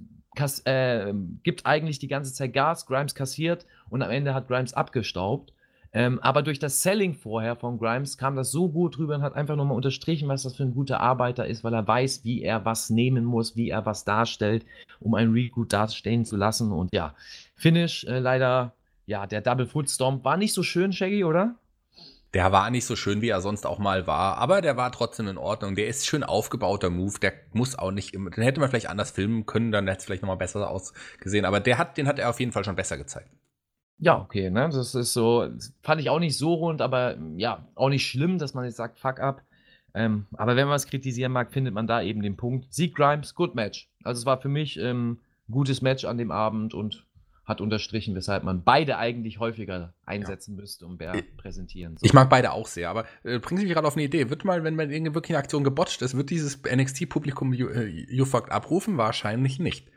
B: äh, gibt eigentlich die ganze Zeit Gas, Grimes kassiert und am Ende hat Grimes abgestaubt. Ähm, aber durch das Selling vorher von Grimes kam das so gut rüber und hat einfach nochmal unterstrichen, was das für ein guter Arbeiter ist, weil er weiß, wie er was nehmen muss, wie er was darstellt, um ein Reed gut darstellen zu lassen. Und ja, Finish äh, leider, ja, der Double Foot Stomp war nicht so schön, Shaggy, oder?
A: Der war nicht so schön, wie er sonst auch mal war, aber der war trotzdem in Ordnung. Der ist schön aufgebauter Move, der muss auch nicht immer, den hätte man vielleicht anders filmen können, dann hätte es vielleicht nochmal besser ausgesehen, aber der hat, den hat er auf jeden Fall schon besser gezeigt.
B: Ja, okay, ne? Das ist so, fand ich auch nicht so rund, aber ja, auch nicht schlimm, dass man jetzt sagt, fuck up. Ähm, aber wenn man es kritisieren mag, findet man da eben den Punkt. Sieg Grimes, good match. Also es war für mich ähm, gutes Match an dem Abend und hat unterstrichen, weshalb man beide eigentlich häufiger einsetzen ja. müsste und mehr präsentieren.
A: So. Ich mag beide auch sehr, aber äh, bringen Sie mich gerade auf eine Idee. Wird mal, wenn man irgendwie wirklich eine Aktion gebotcht ist, wird dieses NXT-Publikum You, äh, you Fucked abrufen? Wahrscheinlich nicht.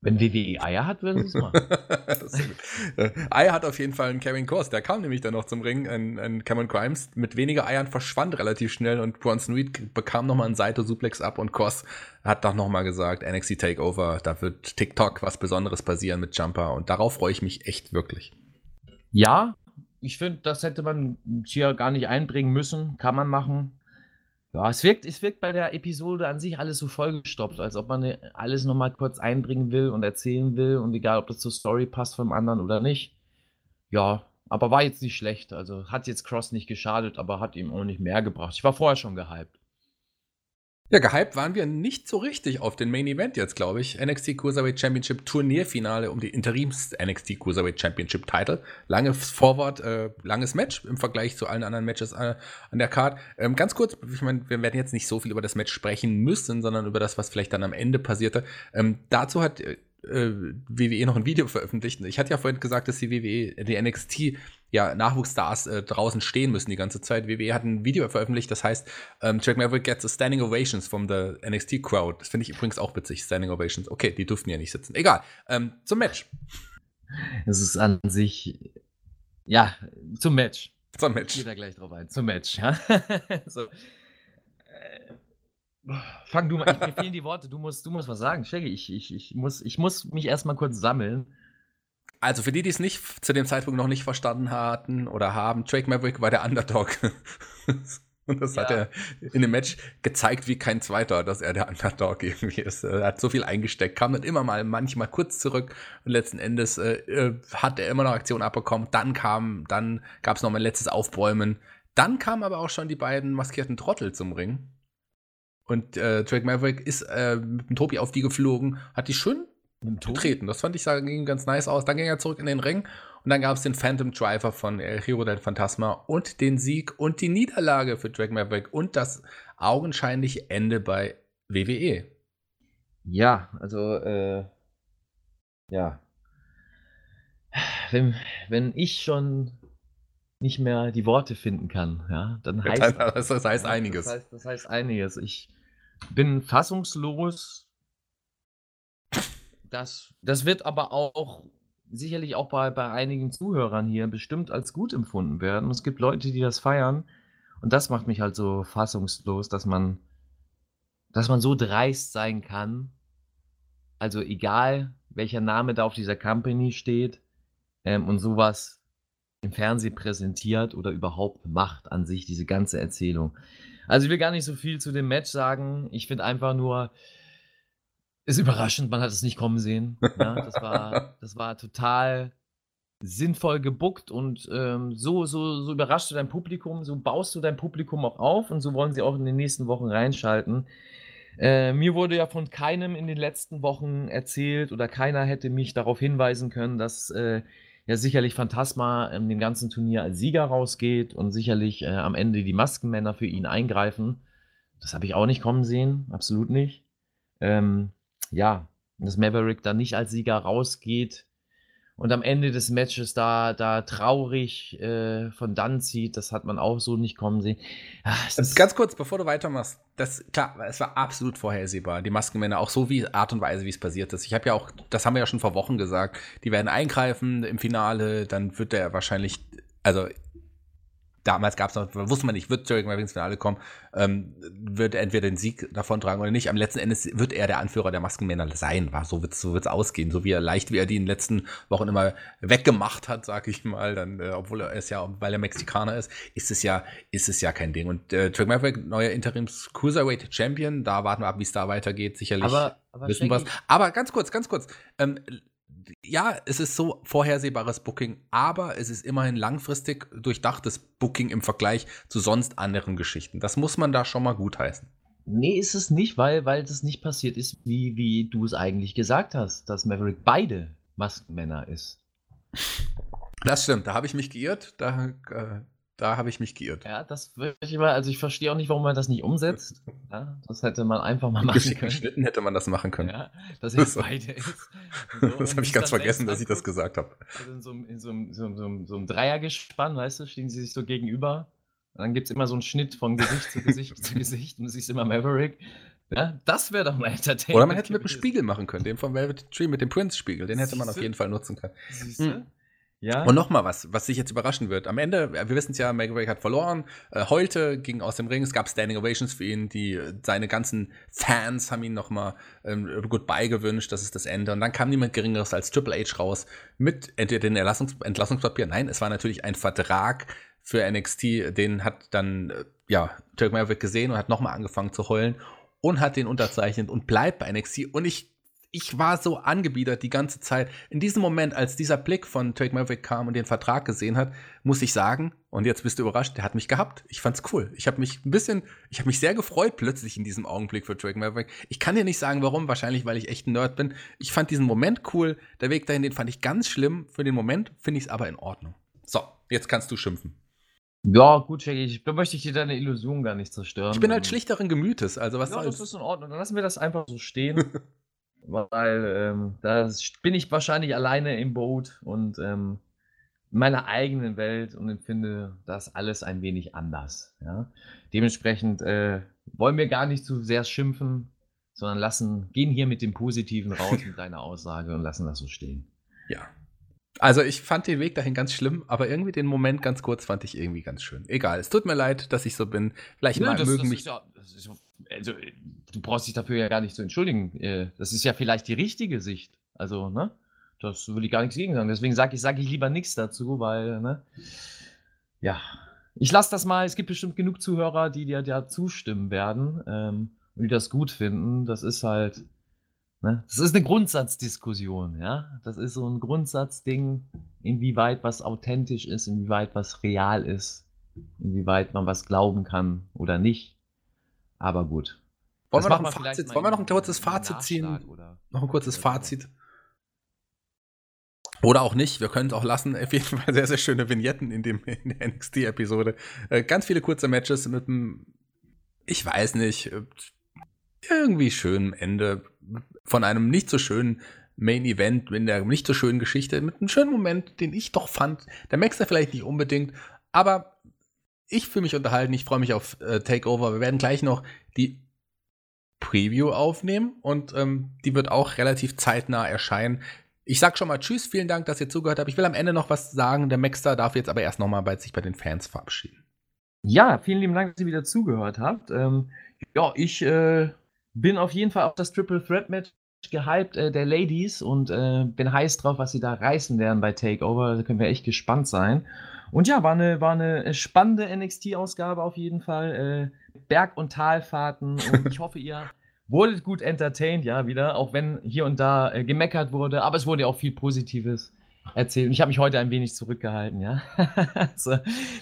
B: Wenn WWE Eier hat, würden sie es machen.
A: Eier hat auf jeden Fall einen Kevin Kors. Der kam nämlich dann noch zum Ring. Ein, ein Cameron Crimes mit weniger Eiern verschwand relativ schnell und Bronson Reed bekam nochmal einen Seite-Suplex ab und Kors hat doch nochmal gesagt, NXT Takeover, da wird TikTok was Besonderes passieren mit Jumper und darauf freue ich mich echt wirklich.
B: Ja, ich finde, das hätte man hier gar nicht einbringen müssen. Kann man machen. Ja, es wirkt, es wirkt bei der Episode an sich alles so vollgestopft, als ob man äh, alles nochmal kurz einbringen will und erzählen will und egal, ob das zur Story passt vom anderen oder nicht. Ja, aber war jetzt nicht schlecht. Also hat jetzt Cross nicht geschadet, aber hat ihm auch nicht mehr gebracht. Ich war vorher schon gehypt.
A: Ja, gehypt waren wir nicht so richtig auf den Main Event jetzt, glaube ich. NXT Cruiserweight Championship Turnierfinale um die Interims NXT Cruiserweight Championship Title. Langes Forward, äh, langes Match im Vergleich zu allen anderen Matches äh, an der Card. Ähm, ganz kurz, ich meine, wir werden jetzt nicht so viel über das Match sprechen müssen, sondern über das, was vielleicht dann am Ende passierte. Ähm, dazu hat äh, WWE noch ein Video veröffentlicht. Ich hatte ja vorhin gesagt, dass die WWE, die NXT ja, Nachwuchsstars äh, draußen stehen müssen die ganze Zeit. WWE hat ein Video veröffentlicht, das heißt, ähm, Jack Maverick gets a standing ovations from the NXT Crowd. Das finde ich übrigens auch witzig, standing ovations. Okay, die durften ja nicht sitzen. Egal. Ähm, zum Match.
B: Es ist an sich, ja, zum Match.
A: Zum Match.
B: Ich gehe da gleich drauf ein. Zum Match, ja. so. Äh, fang du mal, ich, mir fehlen die Worte, du musst, du musst was sagen. Shaggy, ich, ich, ich, muss, ich muss mich erstmal kurz sammeln.
A: Also für die, die es nicht zu dem Zeitpunkt noch nicht verstanden hatten oder haben, Drake Maverick war der Underdog. Und das ja. hat er in dem Match gezeigt wie kein zweiter, dass er der Underdog irgendwie ist. Er hat so viel eingesteckt, kam dann immer mal manchmal kurz zurück und letzten Endes äh, äh hat er immer noch Aktion abbekommen. Dann kam, dann gab es noch mal ein letztes Aufbäumen. Dann kamen aber auch schon die beiden maskierten Trottel zum Ring. Und äh, Drake Maverick ist äh, mit dem Tobi auf die geflogen, hat die schön getreten. Das fand ich sah ging ganz nice aus. Dann ging er zurück in den Ring und dann gab es den Phantom Driver von El Hero del Phantasma und den Sieg und die Niederlage für Drake Maverick und das augenscheinliche Ende bei WWE.
B: Ja, also äh, ja. Wenn, wenn ich schon nicht mehr die Worte finden kann, ja, dann heißt
A: das, das heißt einiges.
B: Das heißt, das heißt einiges. Ich bin fassungslos das, das wird aber auch sicherlich auch bei, bei einigen Zuhörern hier bestimmt als gut empfunden werden. Es gibt Leute, die das feiern. Und das macht mich halt so fassungslos, dass man, dass man so dreist sein kann. Also egal, welcher Name da auf dieser Company steht ähm, und sowas im Fernsehen präsentiert oder überhaupt macht an sich, diese ganze Erzählung. Also ich will gar nicht so viel zu dem Match sagen. Ich finde einfach nur, ist überraschend, man hat es nicht kommen sehen. Ja, das, war, das war total sinnvoll gebuckt und ähm, so, so, so überraschst du dein Publikum, so baust du dein Publikum auch auf und so wollen sie auch in den nächsten Wochen reinschalten. Äh, mir wurde ja von keinem in den letzten Wochen erzählt oder keiner hätte mich darauf hinweisen können, dass äh, ja sicherlich Phantasma in dem ganzen Turnier als Sieger rausgeht und sicherlich äh, am Ende die Maskenmänner für ihn eingreifen. Das habe ich auch nicht kommen sehen, absolut nicht. Ähm, ja, dass Maverick dann nicht als Sieger rausgeht und am Ende des Matches da, da traurig äh, von dann zieht, das hat man auch so nicht kommen sehen.
A: Ach, Ganz kurz, bevor du weitermachst, das klar, es war absolut vorhersehbar. Die Maskenmänner, auch so wie Art und Weise, wie es passiert ist. Ich habe ja auch, das haben wir ja schon vor Wochen gesagt, die werden eingreifen im Finale, dann wird der wahrscheinlich, also damals gab es noch, wusste man nicht, wird Jerick Maverick ins Finale kommen, ähm, wird er entweder den Sieg davon tragen oder nicht. Am letzten Endes wird er der Anführer der Maskenmänner sein. War, so wird es so wird's ausgehen. So wie er leicht, wie er die in den letzten Wochen immer weggemacht hat, sag ich mal, dann, äh, obwohl er es ja, weil er Mexikaner ist, ist es ja, ist es ja kein Ding. Und äh, Maverick, neuer Interims Cruiserweight Champion, da warten wir ab, wie es da weitergeht. Sicherlich
B: aber, aber
A: wissen was. Aber ganz kurz, ganz kurz. Ähm, ja, es ist so vorhersehbares Booking, aber es ist immerhin langfristig durchdachtes Booking im Vergleich zu sonst anderen Geschichten. Das muss man da schon mal gutheißen.
B: Nee, ist es nicht, weil, weil das nicht passiert ist, wie, wie du es eigentlich gesagt hast, dass Maverick beide Maskenmänner ist.
A: Das stimmt, da habe ich mich geirrt. Da, äh, da habe ich mich geirrt.
B: Ja, das würde ich immer, also ich verstehe auch nicht, warum man das nicht umsetzt. Ja, das hätte man einfach mal machen können.
A: Geschnitten hätte man das machen können. Ja,
B: dass er beide ist.
A: So, das habe ich ganz vergessen, dass ich das gesagt habe.
B: Also in so, in so, so, so, so einem Dreiergespann, weißt du, stehen sie sich so gegenüber. Und dann gibt es immer so einen Schnitt von Gesicht zu Gesicht zu Gesicht und du siehst immer Maverick. Ja, das wäre doch mal
A: Entertainment. Oder man hätte mit dem Spiegel machen können, dem von Velvet Tree, mit dem Prince-Spiegel. Den hätte man auf jeden Fall nutzen können. Siehst du? Hm. Ja. Und nochmal was, was sich jetzt überraschen wird. Am Ende, wir wissen es ja, Maverick hat verloren, äh, heulte, ging aus dem Ring, es gab Standing Ovations für ihn, die, seine ganzen Fans haben ihn nochmal ähm, Goodbye gewünscht, das ist das Ende. Und dann kam niemand Geringeres als Triple H raus mit entweder den Erlassungs Entlassungspapier, nein, es war natürlich ein Vertrag für NXT, den hat dann, äh, ja, Dirk Maverick gesehen und hat nochmal angefangen zu heulen und hat den unterzeichnet und bleibt bei NXT. Und ich ich war so angebiedert die ganze Zeit. In diesem Moment, als dieser Blick von Drake Maverick kam und den Vertrag gesehen hat, muss ich sagen, und jetzt bist du überrascht, der hat mich gehabt. Ich fand's cool. Ich habe mich ein bisschen, ich habe mich sehr gefreut plötzlich in diesem Augenblick für Drake Maverick. Ich kann dir nicht sagen, warum, wahrscheinlich, weil ich echt ein Nerd bin. Ich fand diesen Moment cool. Der Weg dahin, den fand ich ganz schlimm. Für den Moment finde ich es aber in Ordnung. So, jetzt kannst du schimpfen.
B: Ja, gut, Jackie, ich, da möchte ich dir deine Illusion gar nicht zerstören.
A: Ich bin halt schlichteren Gemütes, also was
B: ja, das ist in Ordnung. Dann lassen wir das einfach so stehen. weil ähm, da bin ich wahrscheinlich alleine im Boot und ähm, in meiner eigenen Welt und empfinde das alles ein wenig anders. Ja? Dementsprechend äh, wollen wir gar nicht zu sehr schimpfen, sondern lassen, gehen hier mit dem Positiven raus mit deiner Aussage und lassen das so stehen.
A: Ja. Also ich fand den Weg dahin ganz schlimm, aber irgendwie den Moment ganz kurz fand ich irgendwie ganz schön. Egal, es tut mir leid, dass ich so bin. Vielleicht Nö, mal das, mögen das mich. Ja,
B: ist, also du brauchst dich dafür ja gar nicht zu entschuldigen. Äh, das ist ja vielleicht die richtige Sicht. Also, ne? Das will ich gar nichts gegen sagen. Deswegen sage ich, sag ich lieber nichts dazu, weil, ne? Ja. Ich lasse das mal. Es gibt bestimmt genug Zuhörer, die dir da zustimmen werden ähm, und die das gut finden. Das ist halt. Ne? Das ist eine Grundsatzdiskussion, ja. Das ist so ein Grundsatzding, inwieweit was authentisch ist, inwieweit was real ist, inwieweit man was glauben kann oder nicht. Aber gut.
A: Wollen, wir noch, ein Fazit, wollen wir noch ein kurzes Fazit ziehen? Oder? Noch ein kurzes Fazit. Oder auch nicht, wir können es auch lassen. Auf jeden Fall sehr, sehr schöne Vignetten in, dem, in der NXT-Episode. Äh, ganz viele kurze Matches mit einem, ich weiß nicht, äh, irgendwie schönen Ende von einem nicht so schönen Main Event in der nicht so schönen Geschichte mit einem schönen Moment, den ich doch fand. Der Maxer vielleicht nicht unbedingt, aber ich fühle mich unterhalten. Ich freue mich auf äh, Takeover. Wir werden gleich noch die Preview aufnehmen und ähm, die wird auch relativ zeitnah erscheinen. Ich sag schon mal Tschüss, vielen Dank, dass ihr zugehört habt. Ich will am Ende noch was sagen. Der Maxter darf jetzt aber erst noch mal bei sich bei den Fans verabschieden.
B: Ja, vielen lieben Dank, dass ihr wieder zugehört habt. Ähm, ja, ich äh, bin auf jeden Fall auf das Triple Threat Match gehypt äh, der Ladies und äh, bin heiß drauf, was sie da reißen werden bei Takeover. Da können wir echt gespannt sein. Und ja, war eine, war eine spannende NXT-Ausgabe auf jeden Fall. Äh, Berg- und Talfahrten. Und ich hoffe, ihr wurdet gut entertained, ja, wieder. Auch wenn hier und da äh, gemeckert wurde. Aber es wurde ja auch viel Positives erzählt. Und ich habe mich heute ein wenig zurückgehalten, ja. so,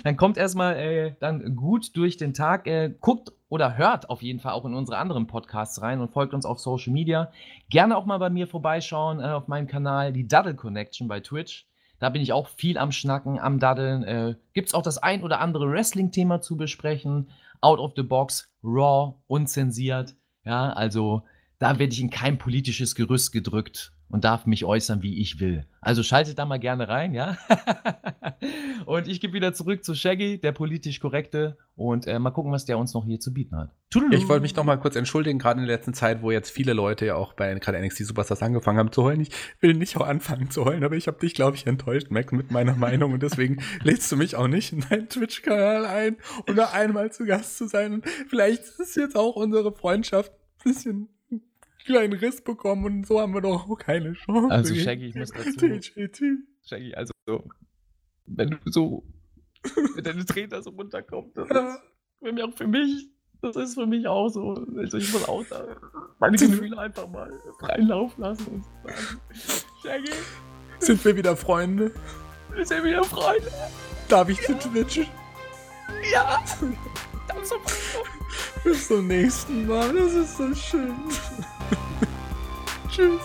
B: dann kommt erstmal äh, dann gut durch den Tag. Äh, guckt oder hört auf jeden Fall auch in unsere anderen Podcasts rein und folgt uns auf Social Media. Gerne auch mal bei mir vorbeischauen äh, auf meinem Kanal, die Duddle Connection bei Twitch. Da bin ich auch viel am Schnacken, am Daddeln. Äh, Gibt es auch das ein oder andere Wrestling-Thema zu besprechen? Out of the box, raw, unzensiert. Ja, also da werde ich in kein politisches Gerüst gedrückt und darf mich äußern, wie ich will. Also schaltet da mal gerne rein, ja. und ich gebe wieder zurück zu Shaggy, der politisch korrekte, und äh, mal gucken, was der uns noch hier zu bieten hat.
A: Tudelu. Ich wollte mich noch mal kurz entschuldigen, gerade in der letzten Zeit, wo jetzt viele Leute ja auch bei gerade NXT Superstars angefangen haben zu heulen. Ich will nicht auch anfangen zu heulen, aber ich habe dich, glaube ich, enttäuscht, Mac, mit meiner Meinung und deswegen lädst du mich auch nicht in deinen Twitch-Kanal ein, um da einmal zu Gast zu sein. Und vielleicht ist jetzt auch unsere Freundschaft ein bisschen kleinen Riss bekommen und so haben wir doch auch keine Chance.
B: Also Shaggy, ich muss dazu. TJT. Shaggy, also so, wenn du so, wenn deine Trainer so runterkommt, das ja. ist auch für mich, das ist für mich auch so, also ich muss auch da meine Gefühle einfach mal freien Lauf lassen und sagen,
A: Shaggy. Sind wir wieder Freunde?
B: Wir sind wieder Freunde.
A: Darf ich ja. zu Twitch?
B: Ja.
A: Bis zum nächsten Mal. Das ist so schön. Tschüss.